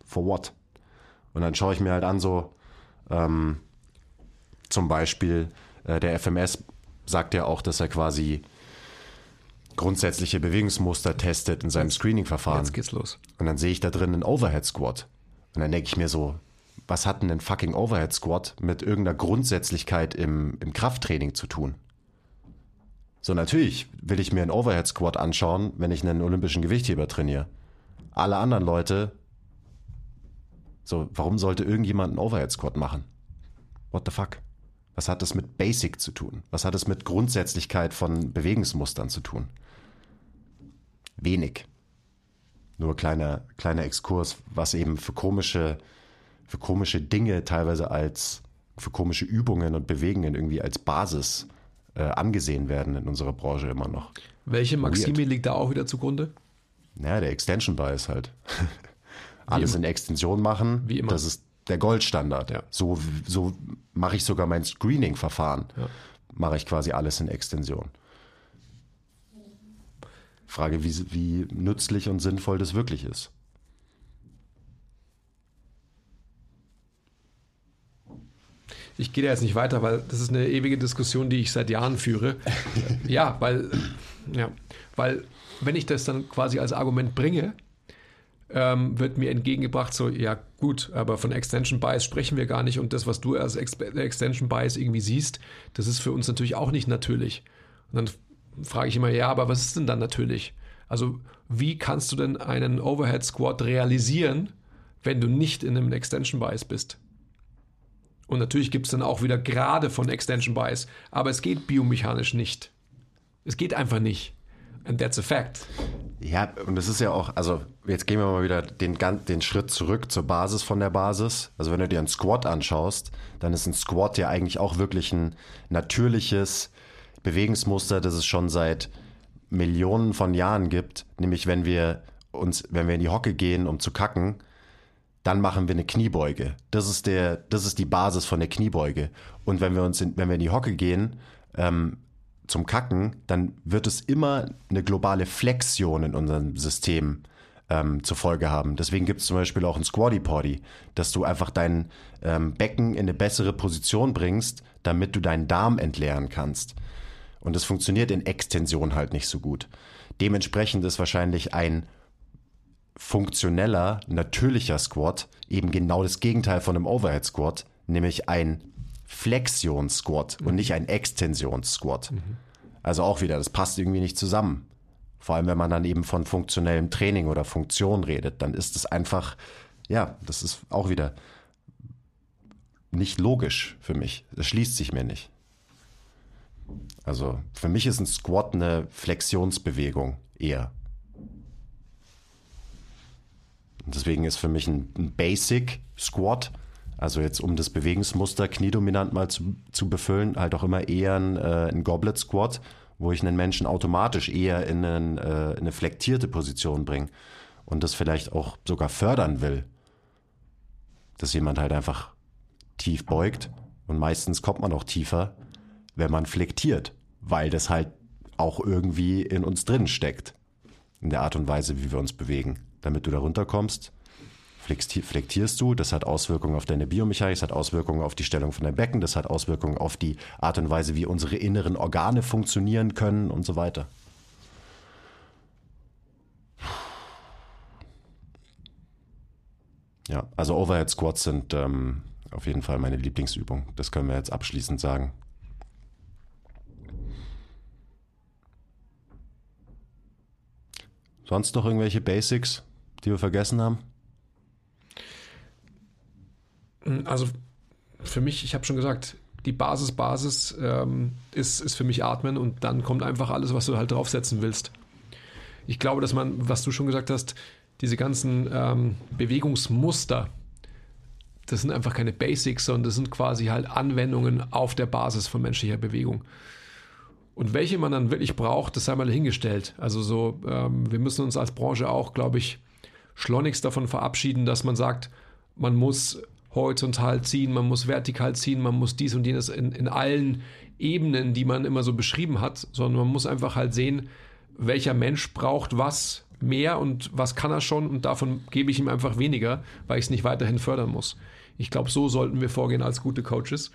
B: For what? Und dann schaue ich mir halt an, so ähm, zum Beispiel äh, der FMS sagt ja auch, dass er quasi grundsätzliche Bewegungsmuster testet in seinem Screening-Verfahren.
A: Jetzt geht's los.
B: Und dann sehe ich da drin einen Overhead Squat. Und dann denke ich mir so, was hat denn ein fucking Overhead Squat mit irgendeiner Grundsätzlichkeit im, im Krafttraining zu tun? So, natürlich will ich mir einen Overhead Squat anschauen, wenn ich einen olympischen Gewichtheber trainiere. Alle anderen Leute, so, warum sollte irgendjemand einen Overhead Squat machen? What the fuck? Was hat das mit Basic zu tun? Was hat es mit Grundsätzlichkeit von Bewegungsmustern zu tun? Wenig. Nur kleiner, kleiner Exkurs, was eben für komische, für komische Dinge teilweise als, für komische Übungen und Bewegungen irgendwie als Basis äh, angesehen werden in unserer Branche immer noch.
A: Welche Maxime
B: Weird.
A: liegt da auch wieder zugrunde?
B: Naja, der Extension Bias halt. Alles in Extension machen,
A: Wie immer.
B: das ist der Goldstandard.
A: Ja.
B: So, so mache ich sogar mein Screening-Verfahren.
A: Ja.
B: Mache ich quasi alles in Extension. Frage, wie, wie nützlich und sinnvoll das wirklich ist.
A: Ich gehe da jetzt nicht weiter, weil das ist eine ewige Diskussion, die ich seit Jahren führe. ja, weil, ja, weil wenn ich das dann quasi als Argument bringe, ähm, wird mir entgegengebracht, so, ja gut, aber von Extension Bias sprechen wir gar nicht und das, was du als Ex Extension Bias irgendwie siehst, das ist für uns natürlich auch nicht natürlich. Und dann frage ich immer, ja, aber was ist denn dann natürlich? Also wie kannst du denn einen Overhead Squat realisieren, wenn du nicht in einem Extension Bias bist? Und natürlich gibt es dann auch wieder Grade von Extension Bias, aber es geht biomechanisch nicht. Es geht einfach nicht. And that's a fact.
B: Ja, und das ist ja auch, also jetzt gehen wir mal wieder den, den Schritt zurück zur Basis von der Basis. Also wenn du dir einen Squat anschaust, dann ist ein Squat ja eigentlich auch wirklich ein natürliches Bewegungsmuster, das es schon seit Millionen von Jahren gibt. Nämlich wenn wir uns, wenn wir in die Hocke gehen, um zu kacken, dann machen wir eine Kniebeuge. Das ist der, das ist die Basis von der Kniebeuge. Und wenn wir uns, in, wenn wir in die Hocke gehen, ähm, zum Kacken, dann wird es immer eine globale Flexion in unserem System ähm, zur Folge haben. Deswegen gibt es zum Beispiel auch ein Squatty Potty, dass du einfach dein ähm, Becken in eine bessere Position bringst, damit du deinen Darm entleeren kannst. Und das funktioniert in Extension halt nicht so gut. Dementsprechend ist wahrscheinlich ein funktioneller, natürlicher Squat eben genau das Gegenteil von einem Overhead Squat, nämlich ein Flexions-Squat und nicht ein Extensions-Squat. Also auch wieder, das passt irgendwie nicht zusammen. Vor allem, wenn man dann eben von funktionellem Training oder Funktion redet, dann ist es einfach, ja, das ist auch wieder nicht logisch für mich. Das schließt sich mir nicht. Also für mich ist ein Squat eine Flexionsbewegung eher. Deswegen ist für mich ein, ein Basic Squat, also jetzt um das Bewegungsmuster kniedominant mal zu, zu befüllen, halt auch immer eher ein, äh, ein Goblet Squat, wo ich einen Menschen automatisch eher in, einen, äh, in eine flektierte Position bringe und das vielleicht auch sogar fördern will. Dass jemand halt einfach tief beugt und meistens kommt man auch tiefer, wenn man flektiert, weil das halt auch irgendwie in uns drin steckt. In der Art und Weise, wie wir uns bewegen. Damit du da runterkommst, flektierst du, das hat Auswirkungen auf deine Biomechanik, das hat Auswirkungen auf die Stellung von deinem Becken, das hat Auswirkungen auf die Art und Weise, wie unsere inneren Organe funktionieren können und so weiter. Ja, also Overhead Squats sind ähm, auf jeden Fall meine Lieblingsübung. Das können wir jetzt abschließend sagen. Sonst noch irgendwelche Basics, die wir vergessen haben?
A: Also für mich, ich habe schon gesagt, die Basis, Basis ähm, ist, ist für mich Atmen und dann kommt einfach alles, was du halt draufsetzen willst. Ich glaube, dass man, was du schon gesagt hast, diese ganzen ähm, Bewegungsmuster, das sind einfach keine Basics, sondern das sind quasi halt Anwendungen auf der Basis von menschlicher Bewegung. Und welche man dann wirklich braucht, das sei mal hingestellt. Also so, ähm, wir müssen uns als Branche auch, glaube ich, schleunigst davon verabschieden, dass man sagt, man muss horizontal ziehen, man muss vertikal ziehen, man muss dies und jenes in, in allen Ebenen, die man immer so beschrieben hat, sondern man muss einfach halt sehen, welcher Mensch braucht was mehr und was kann er schon und davon gebe ich ihm einfach weniger, weil ich es nicht weiterhin fördern muss. Ich glaube, so sollten wir vorgehen als gute Coaches.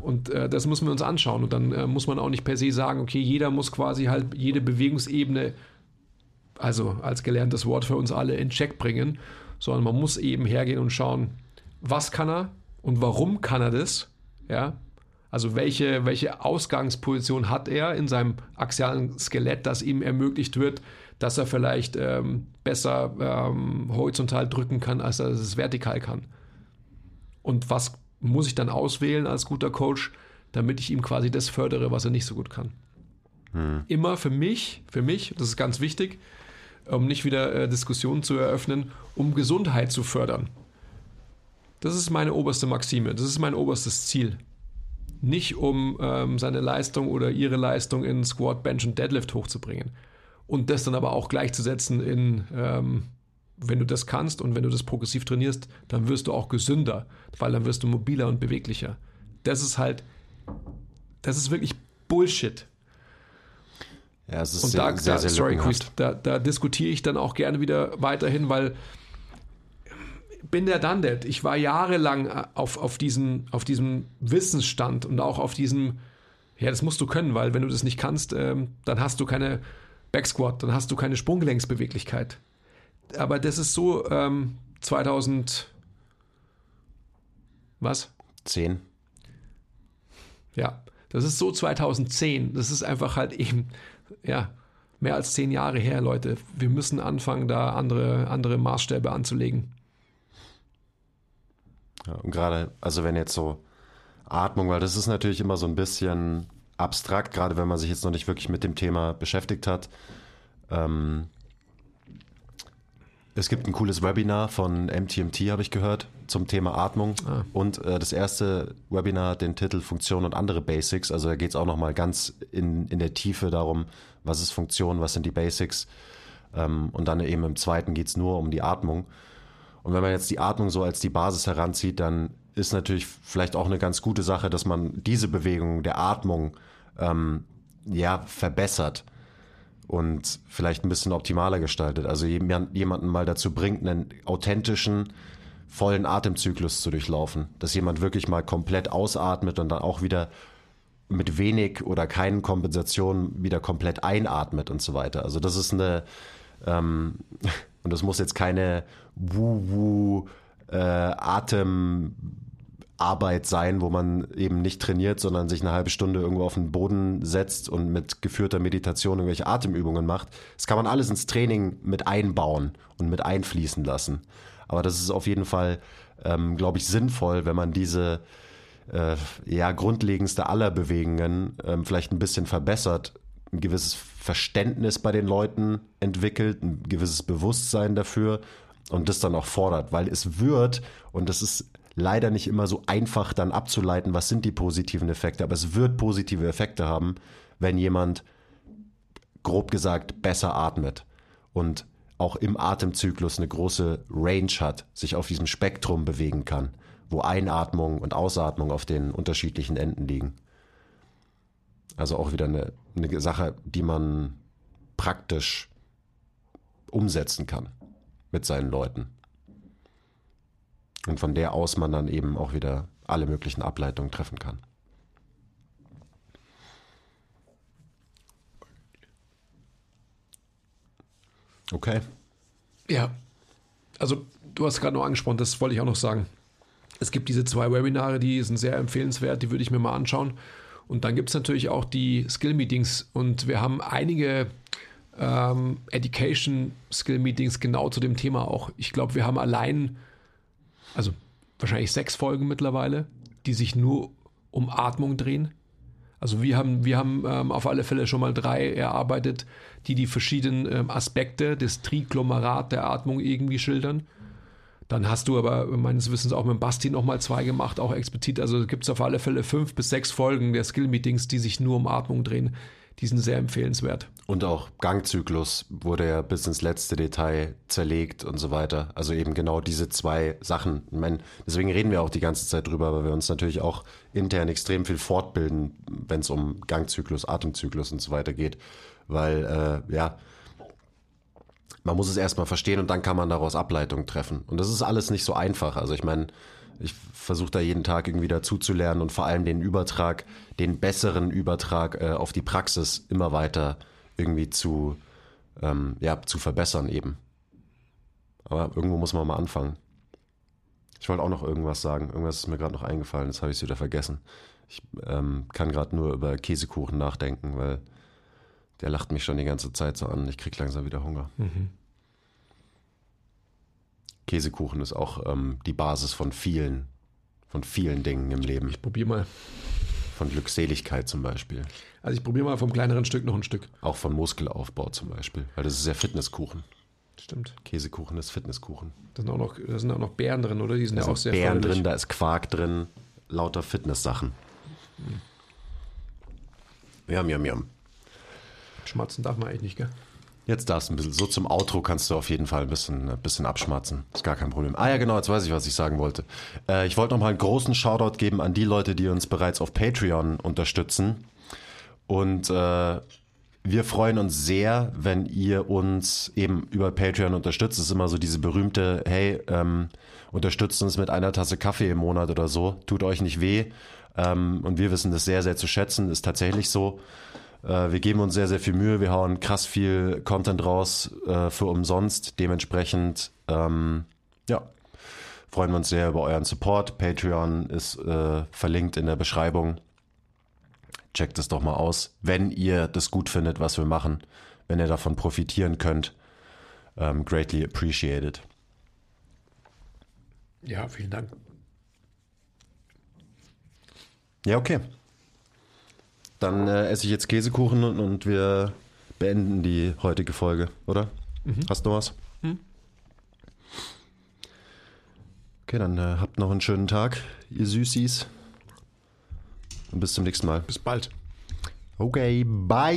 A: Und äh, das müssen wir uns anschauen. Und dann äh, muss man auch nicht per se sagen, okay, jeder muss quasi halt jede Bewegungsebene, also als gelerntes Wort für uns alle, in Check bringen, sondern man muss eben hergehen und schauen, was kann er und warum kann er das, ja, also welche, welche Ausgangsposition hat er in seinem axialen Skelett, das ihm ermöglicht wird, dass er vielleicht ähm, besser ähm, horizontal drücken kann, als er es vertikal kann. Und was muss ich dann auswählen als guter Coach, damit ich ihm quasi das fördere, was er nicht so gut kann. Immer für mich, für mich, das ist ganz wichtig, um nicht wieder äh, Diskussionen zu eröffnen, um Gesundheit zu fördern. Das ist meine oberste Maxime, das ist mein oberstes Ziel. Nicht um ähm, seine Leistung oder ihre Leistung in Squat, Bench und Deadlift hochzubringen. Und das dann aber auch gleichzusetzen in, ähm, wenn du das kannst und wenn du das progressiv trainierst, dann wirst du auch gesünder, weil dann wirst du mobiler und beweglicher. Das ist halt, das ist wirklich Bullshit.
B: Ja, es ist
A: Und
B: sehr,
A: da,
B: sehr, sehr
A: sorry. Chris, da, da diskutiere ich dann auch gerne wieder weiterhin, weil bin der done that. Ich war jahrelang auf, auf, diesen, auf diesem Wissensstand und auch auf diesem, ja, das musst du können, weil wenn du das nicht kannst, ähm, dann hast du keine Backsquat, dann hast du keine Sprunggelenksbeweglichkeit. Aber das ist so ähm, 2000, was?
B: Zehn.
A: Ja, das ist so 2010. Das ist einfach halt eben, ja, mehr als zehn Jahre her, Leute. Wir müssen anfangen, da andere, andere Maßstäbe anzulegen.
B: Ja, und gerade, also wenn jetzt so Atmung, weil das ist natürlich immer so ein bisschen abstrakt, gerade wenn man sich jetzt noch nicht wirklich mit dem Thema beschäftigt hat. Ähm, es gibt ein cooles Webinar von MTMT, habe ich gehört, zum Thema Atmung.
A: Ah.
B: Und äh, das erste Webinar hat den Titel Funktion und andere Basics. Also da geht es auch nochmal ganz in, in der Tiefe darum, was ist Funktion, was sind die Basics. Ähm, und dann eben im zweiten geht es nur um die Atmung. Und wenn man jetzt die Atmung so als die Basis heranzieht, dann ist natürlich vielleicht auch eine ganz gute Sache, dass man diese Bewegung der Atmung ähm, ja verbessert und vielleicht ein bisschen optimaler gestaltet. Also jemand- jemanden mal dazu bringt, einen authentischen, vollen Atemzyklus zu durchlaufen. Dass jemand wirklich mal komplett ausatmet und dann auch wieder mit wenig oder keinen Kompensationen wieder komplett einatmet und so weiter. Also das ist eine, ähm, und das muss jetzt keine Wu-Wu äh, Atemarbeit sein, wo man eben nicht trainiert, sondern sich eine halbe Stunde irgendwo auf den Boden setzt und mit geführter Meditation irgendwelche Atemübungen macht. Das kann man alles ins Training mit einbauen und mit einfließen lassen. Aber das ist auf jeden Fall, ähm, glaube ich, sinnvoll, wenn man diese äh, ja, grundlegendste aller Bewegungen ähm, vielleicht ein bisschen verbessert, ein gewisses Verständnis bei den Leuten entwickelt, ein gewisses Bewusstsein dafür und das dann auch fordert, weil es wird, und das ist leider nicht immer so einfach dann abzuleiten, was sind die positiven Effekte, aber es wird positive Effekte haben, wenn jemand grob gesagt besser atmet und auch im Atemzyklus eine große Range hat, sich auf diesem Spektrum bewegen kann, wo Einatmung und Ausatmung auf den unterschiedlichen Enden liegen. Also auch wieder eine, eine Sache, die man praktisch umsetzen kann mit seinen Leuten. Und von der aus man dann eben auch wieder alle möglichen Ableitungen treffen kann. Okay.
A: Ja, also du hast gerade noch angesprochen, das wollte ich auch noch sagen. Es gibt diese zwei Webinare, die sind sehr empfehlenswert, die würde ich mir mal anschauen. Und dann gibt es natürlich auch die Skill-Meetings und wir haben einige ähm, Education-Skill-Meetings genau zu dem Thema auch. Ich glaube, wir haben allein, also wahrscheinlich sechs Folgen mittlerweile, die sich nur um Atmung drehen. Also wir haben, wir haben ähm, auf alle Fälle schon mal drei erarbeitet, die die verschiedenen ähm, Aspekte des Triglomerat der Atmung irgendwie schildern. Dann hast du aber meines Wissens auch mit Basti nochmal zwei gemacht, auch explizit. Also gibt es auf alle Fälle fünf bis sechs Folgen der Skill-Meetings, die sich nur um Atmung drehen. Die sind sehr empfehlenswert.
B: Und auch Gangzyklus wurde ja bis ins letzte Detail zerlegt und so weiter. Also eben genau diese zwei Sachen. Ich meine, deswegen reden wir auch die ganze Zeit drüber, weil wir uns natürlich auch intern extrem viel fortbilden, wenn es um Gangzyklus, Atemzyklus und so weiter geht. Weil, äh, ja, man muss es erstmal verstehen und dann kann man daraus Ableitungen treffen. Und das ist alles nicht so einfach. Also ich meine, ich versuche da jeden Tag irgendwie dazu zu lernen und vor allem den Übertrag, den besseren Übertrag äh, auf die Praxis immer weiter irgendwie zu, ähm, ja, zu verbessern eben. Aber irgendwo muss man mal anfangen. Ich wollte auch noch irgendwas sagen. Irgendwas ist mir gerade noch eingefallen, das habe ich wieder vergessen. Ich ähm, kann gerade nur über Käsekuchen nachdenken, weil der lacht mich schon die ganze Zeit so an. Ich krieg langsam wieder Hunger. Käsekuchen ist auch ähm, die Basis von vielen, von vielen Dingen im Leben.
A: Ich probiere mal.
B: Von Glückseligkeit zum Beispiel.
A: Also ich probiere mal vom kleineren Stück noch ein Stück.
B: Auch von Muskelaufbau zum Beispiel. Weil das ist ja Fitnesskuchen.
A: Stimmt.
B: Käsekuchen ist Fitnesskuchen.
A: Da sind auch noch, da sind auch noch Beeren drin, oder? Die sind
B: Da
A: ja auch sehr
B: Beeren drin, da ist Quark drin, lauter Fitnesssachen. Yum, yum, yum.
A: Schmatzen darf man eigentlich nicht, gell?
B: Jetzt darfst du ein bisschen, so zum Outro kannst du auf jeden Fall ein bisschen, ein bisschen abschmatzen. Ist gar kein Problem. Ah ja, genau, jetzt weiß ich, was ich sagen wollte. Äh, ich wollte noch mal einen großen Shoutout geben an die Leute, die uns bereits auf Patreon unterstützen. Und äh, wir freuen uns sehr, wenn ihr uns eben über Patreon unterstützt. Es ist immer so diese berühmte, hey, ähm, unterstützt uns mit einer Tasse Kaffee im Monat oder so. Tut euch nicht weh. Ähm, und wir wissen das sehr, sehr zu schätzen. Ist tatsächlich so. Äh, wir geben uns sehr, sehr viel Mühe. Wir hauen krass viel Content raus äh, für umsonst. Dementsprechend, ähm, ja, freuen wir uns sehr über euren Support. Patreon ist äh, verlinkt in der Beschreibung. Checkt es doch mal aus, wenn ihr das gut findet, was wir machen, wenn ihr davon profitieren könnt. Ähm, greatly appreciated.
A: Ja, vielen Dank.
B: Ja, okay. Dann äh, esse ich jetzt Käsekuchen und, und, wir beenden die heutige Folge, oder? Mhm. Hast du was? Mhm. Okay, dann äh, habt noch einen schönen Tag, ihr Süßis. Und bis zum nächsten Mal.
A: Bis bald.
B: Okay, bye.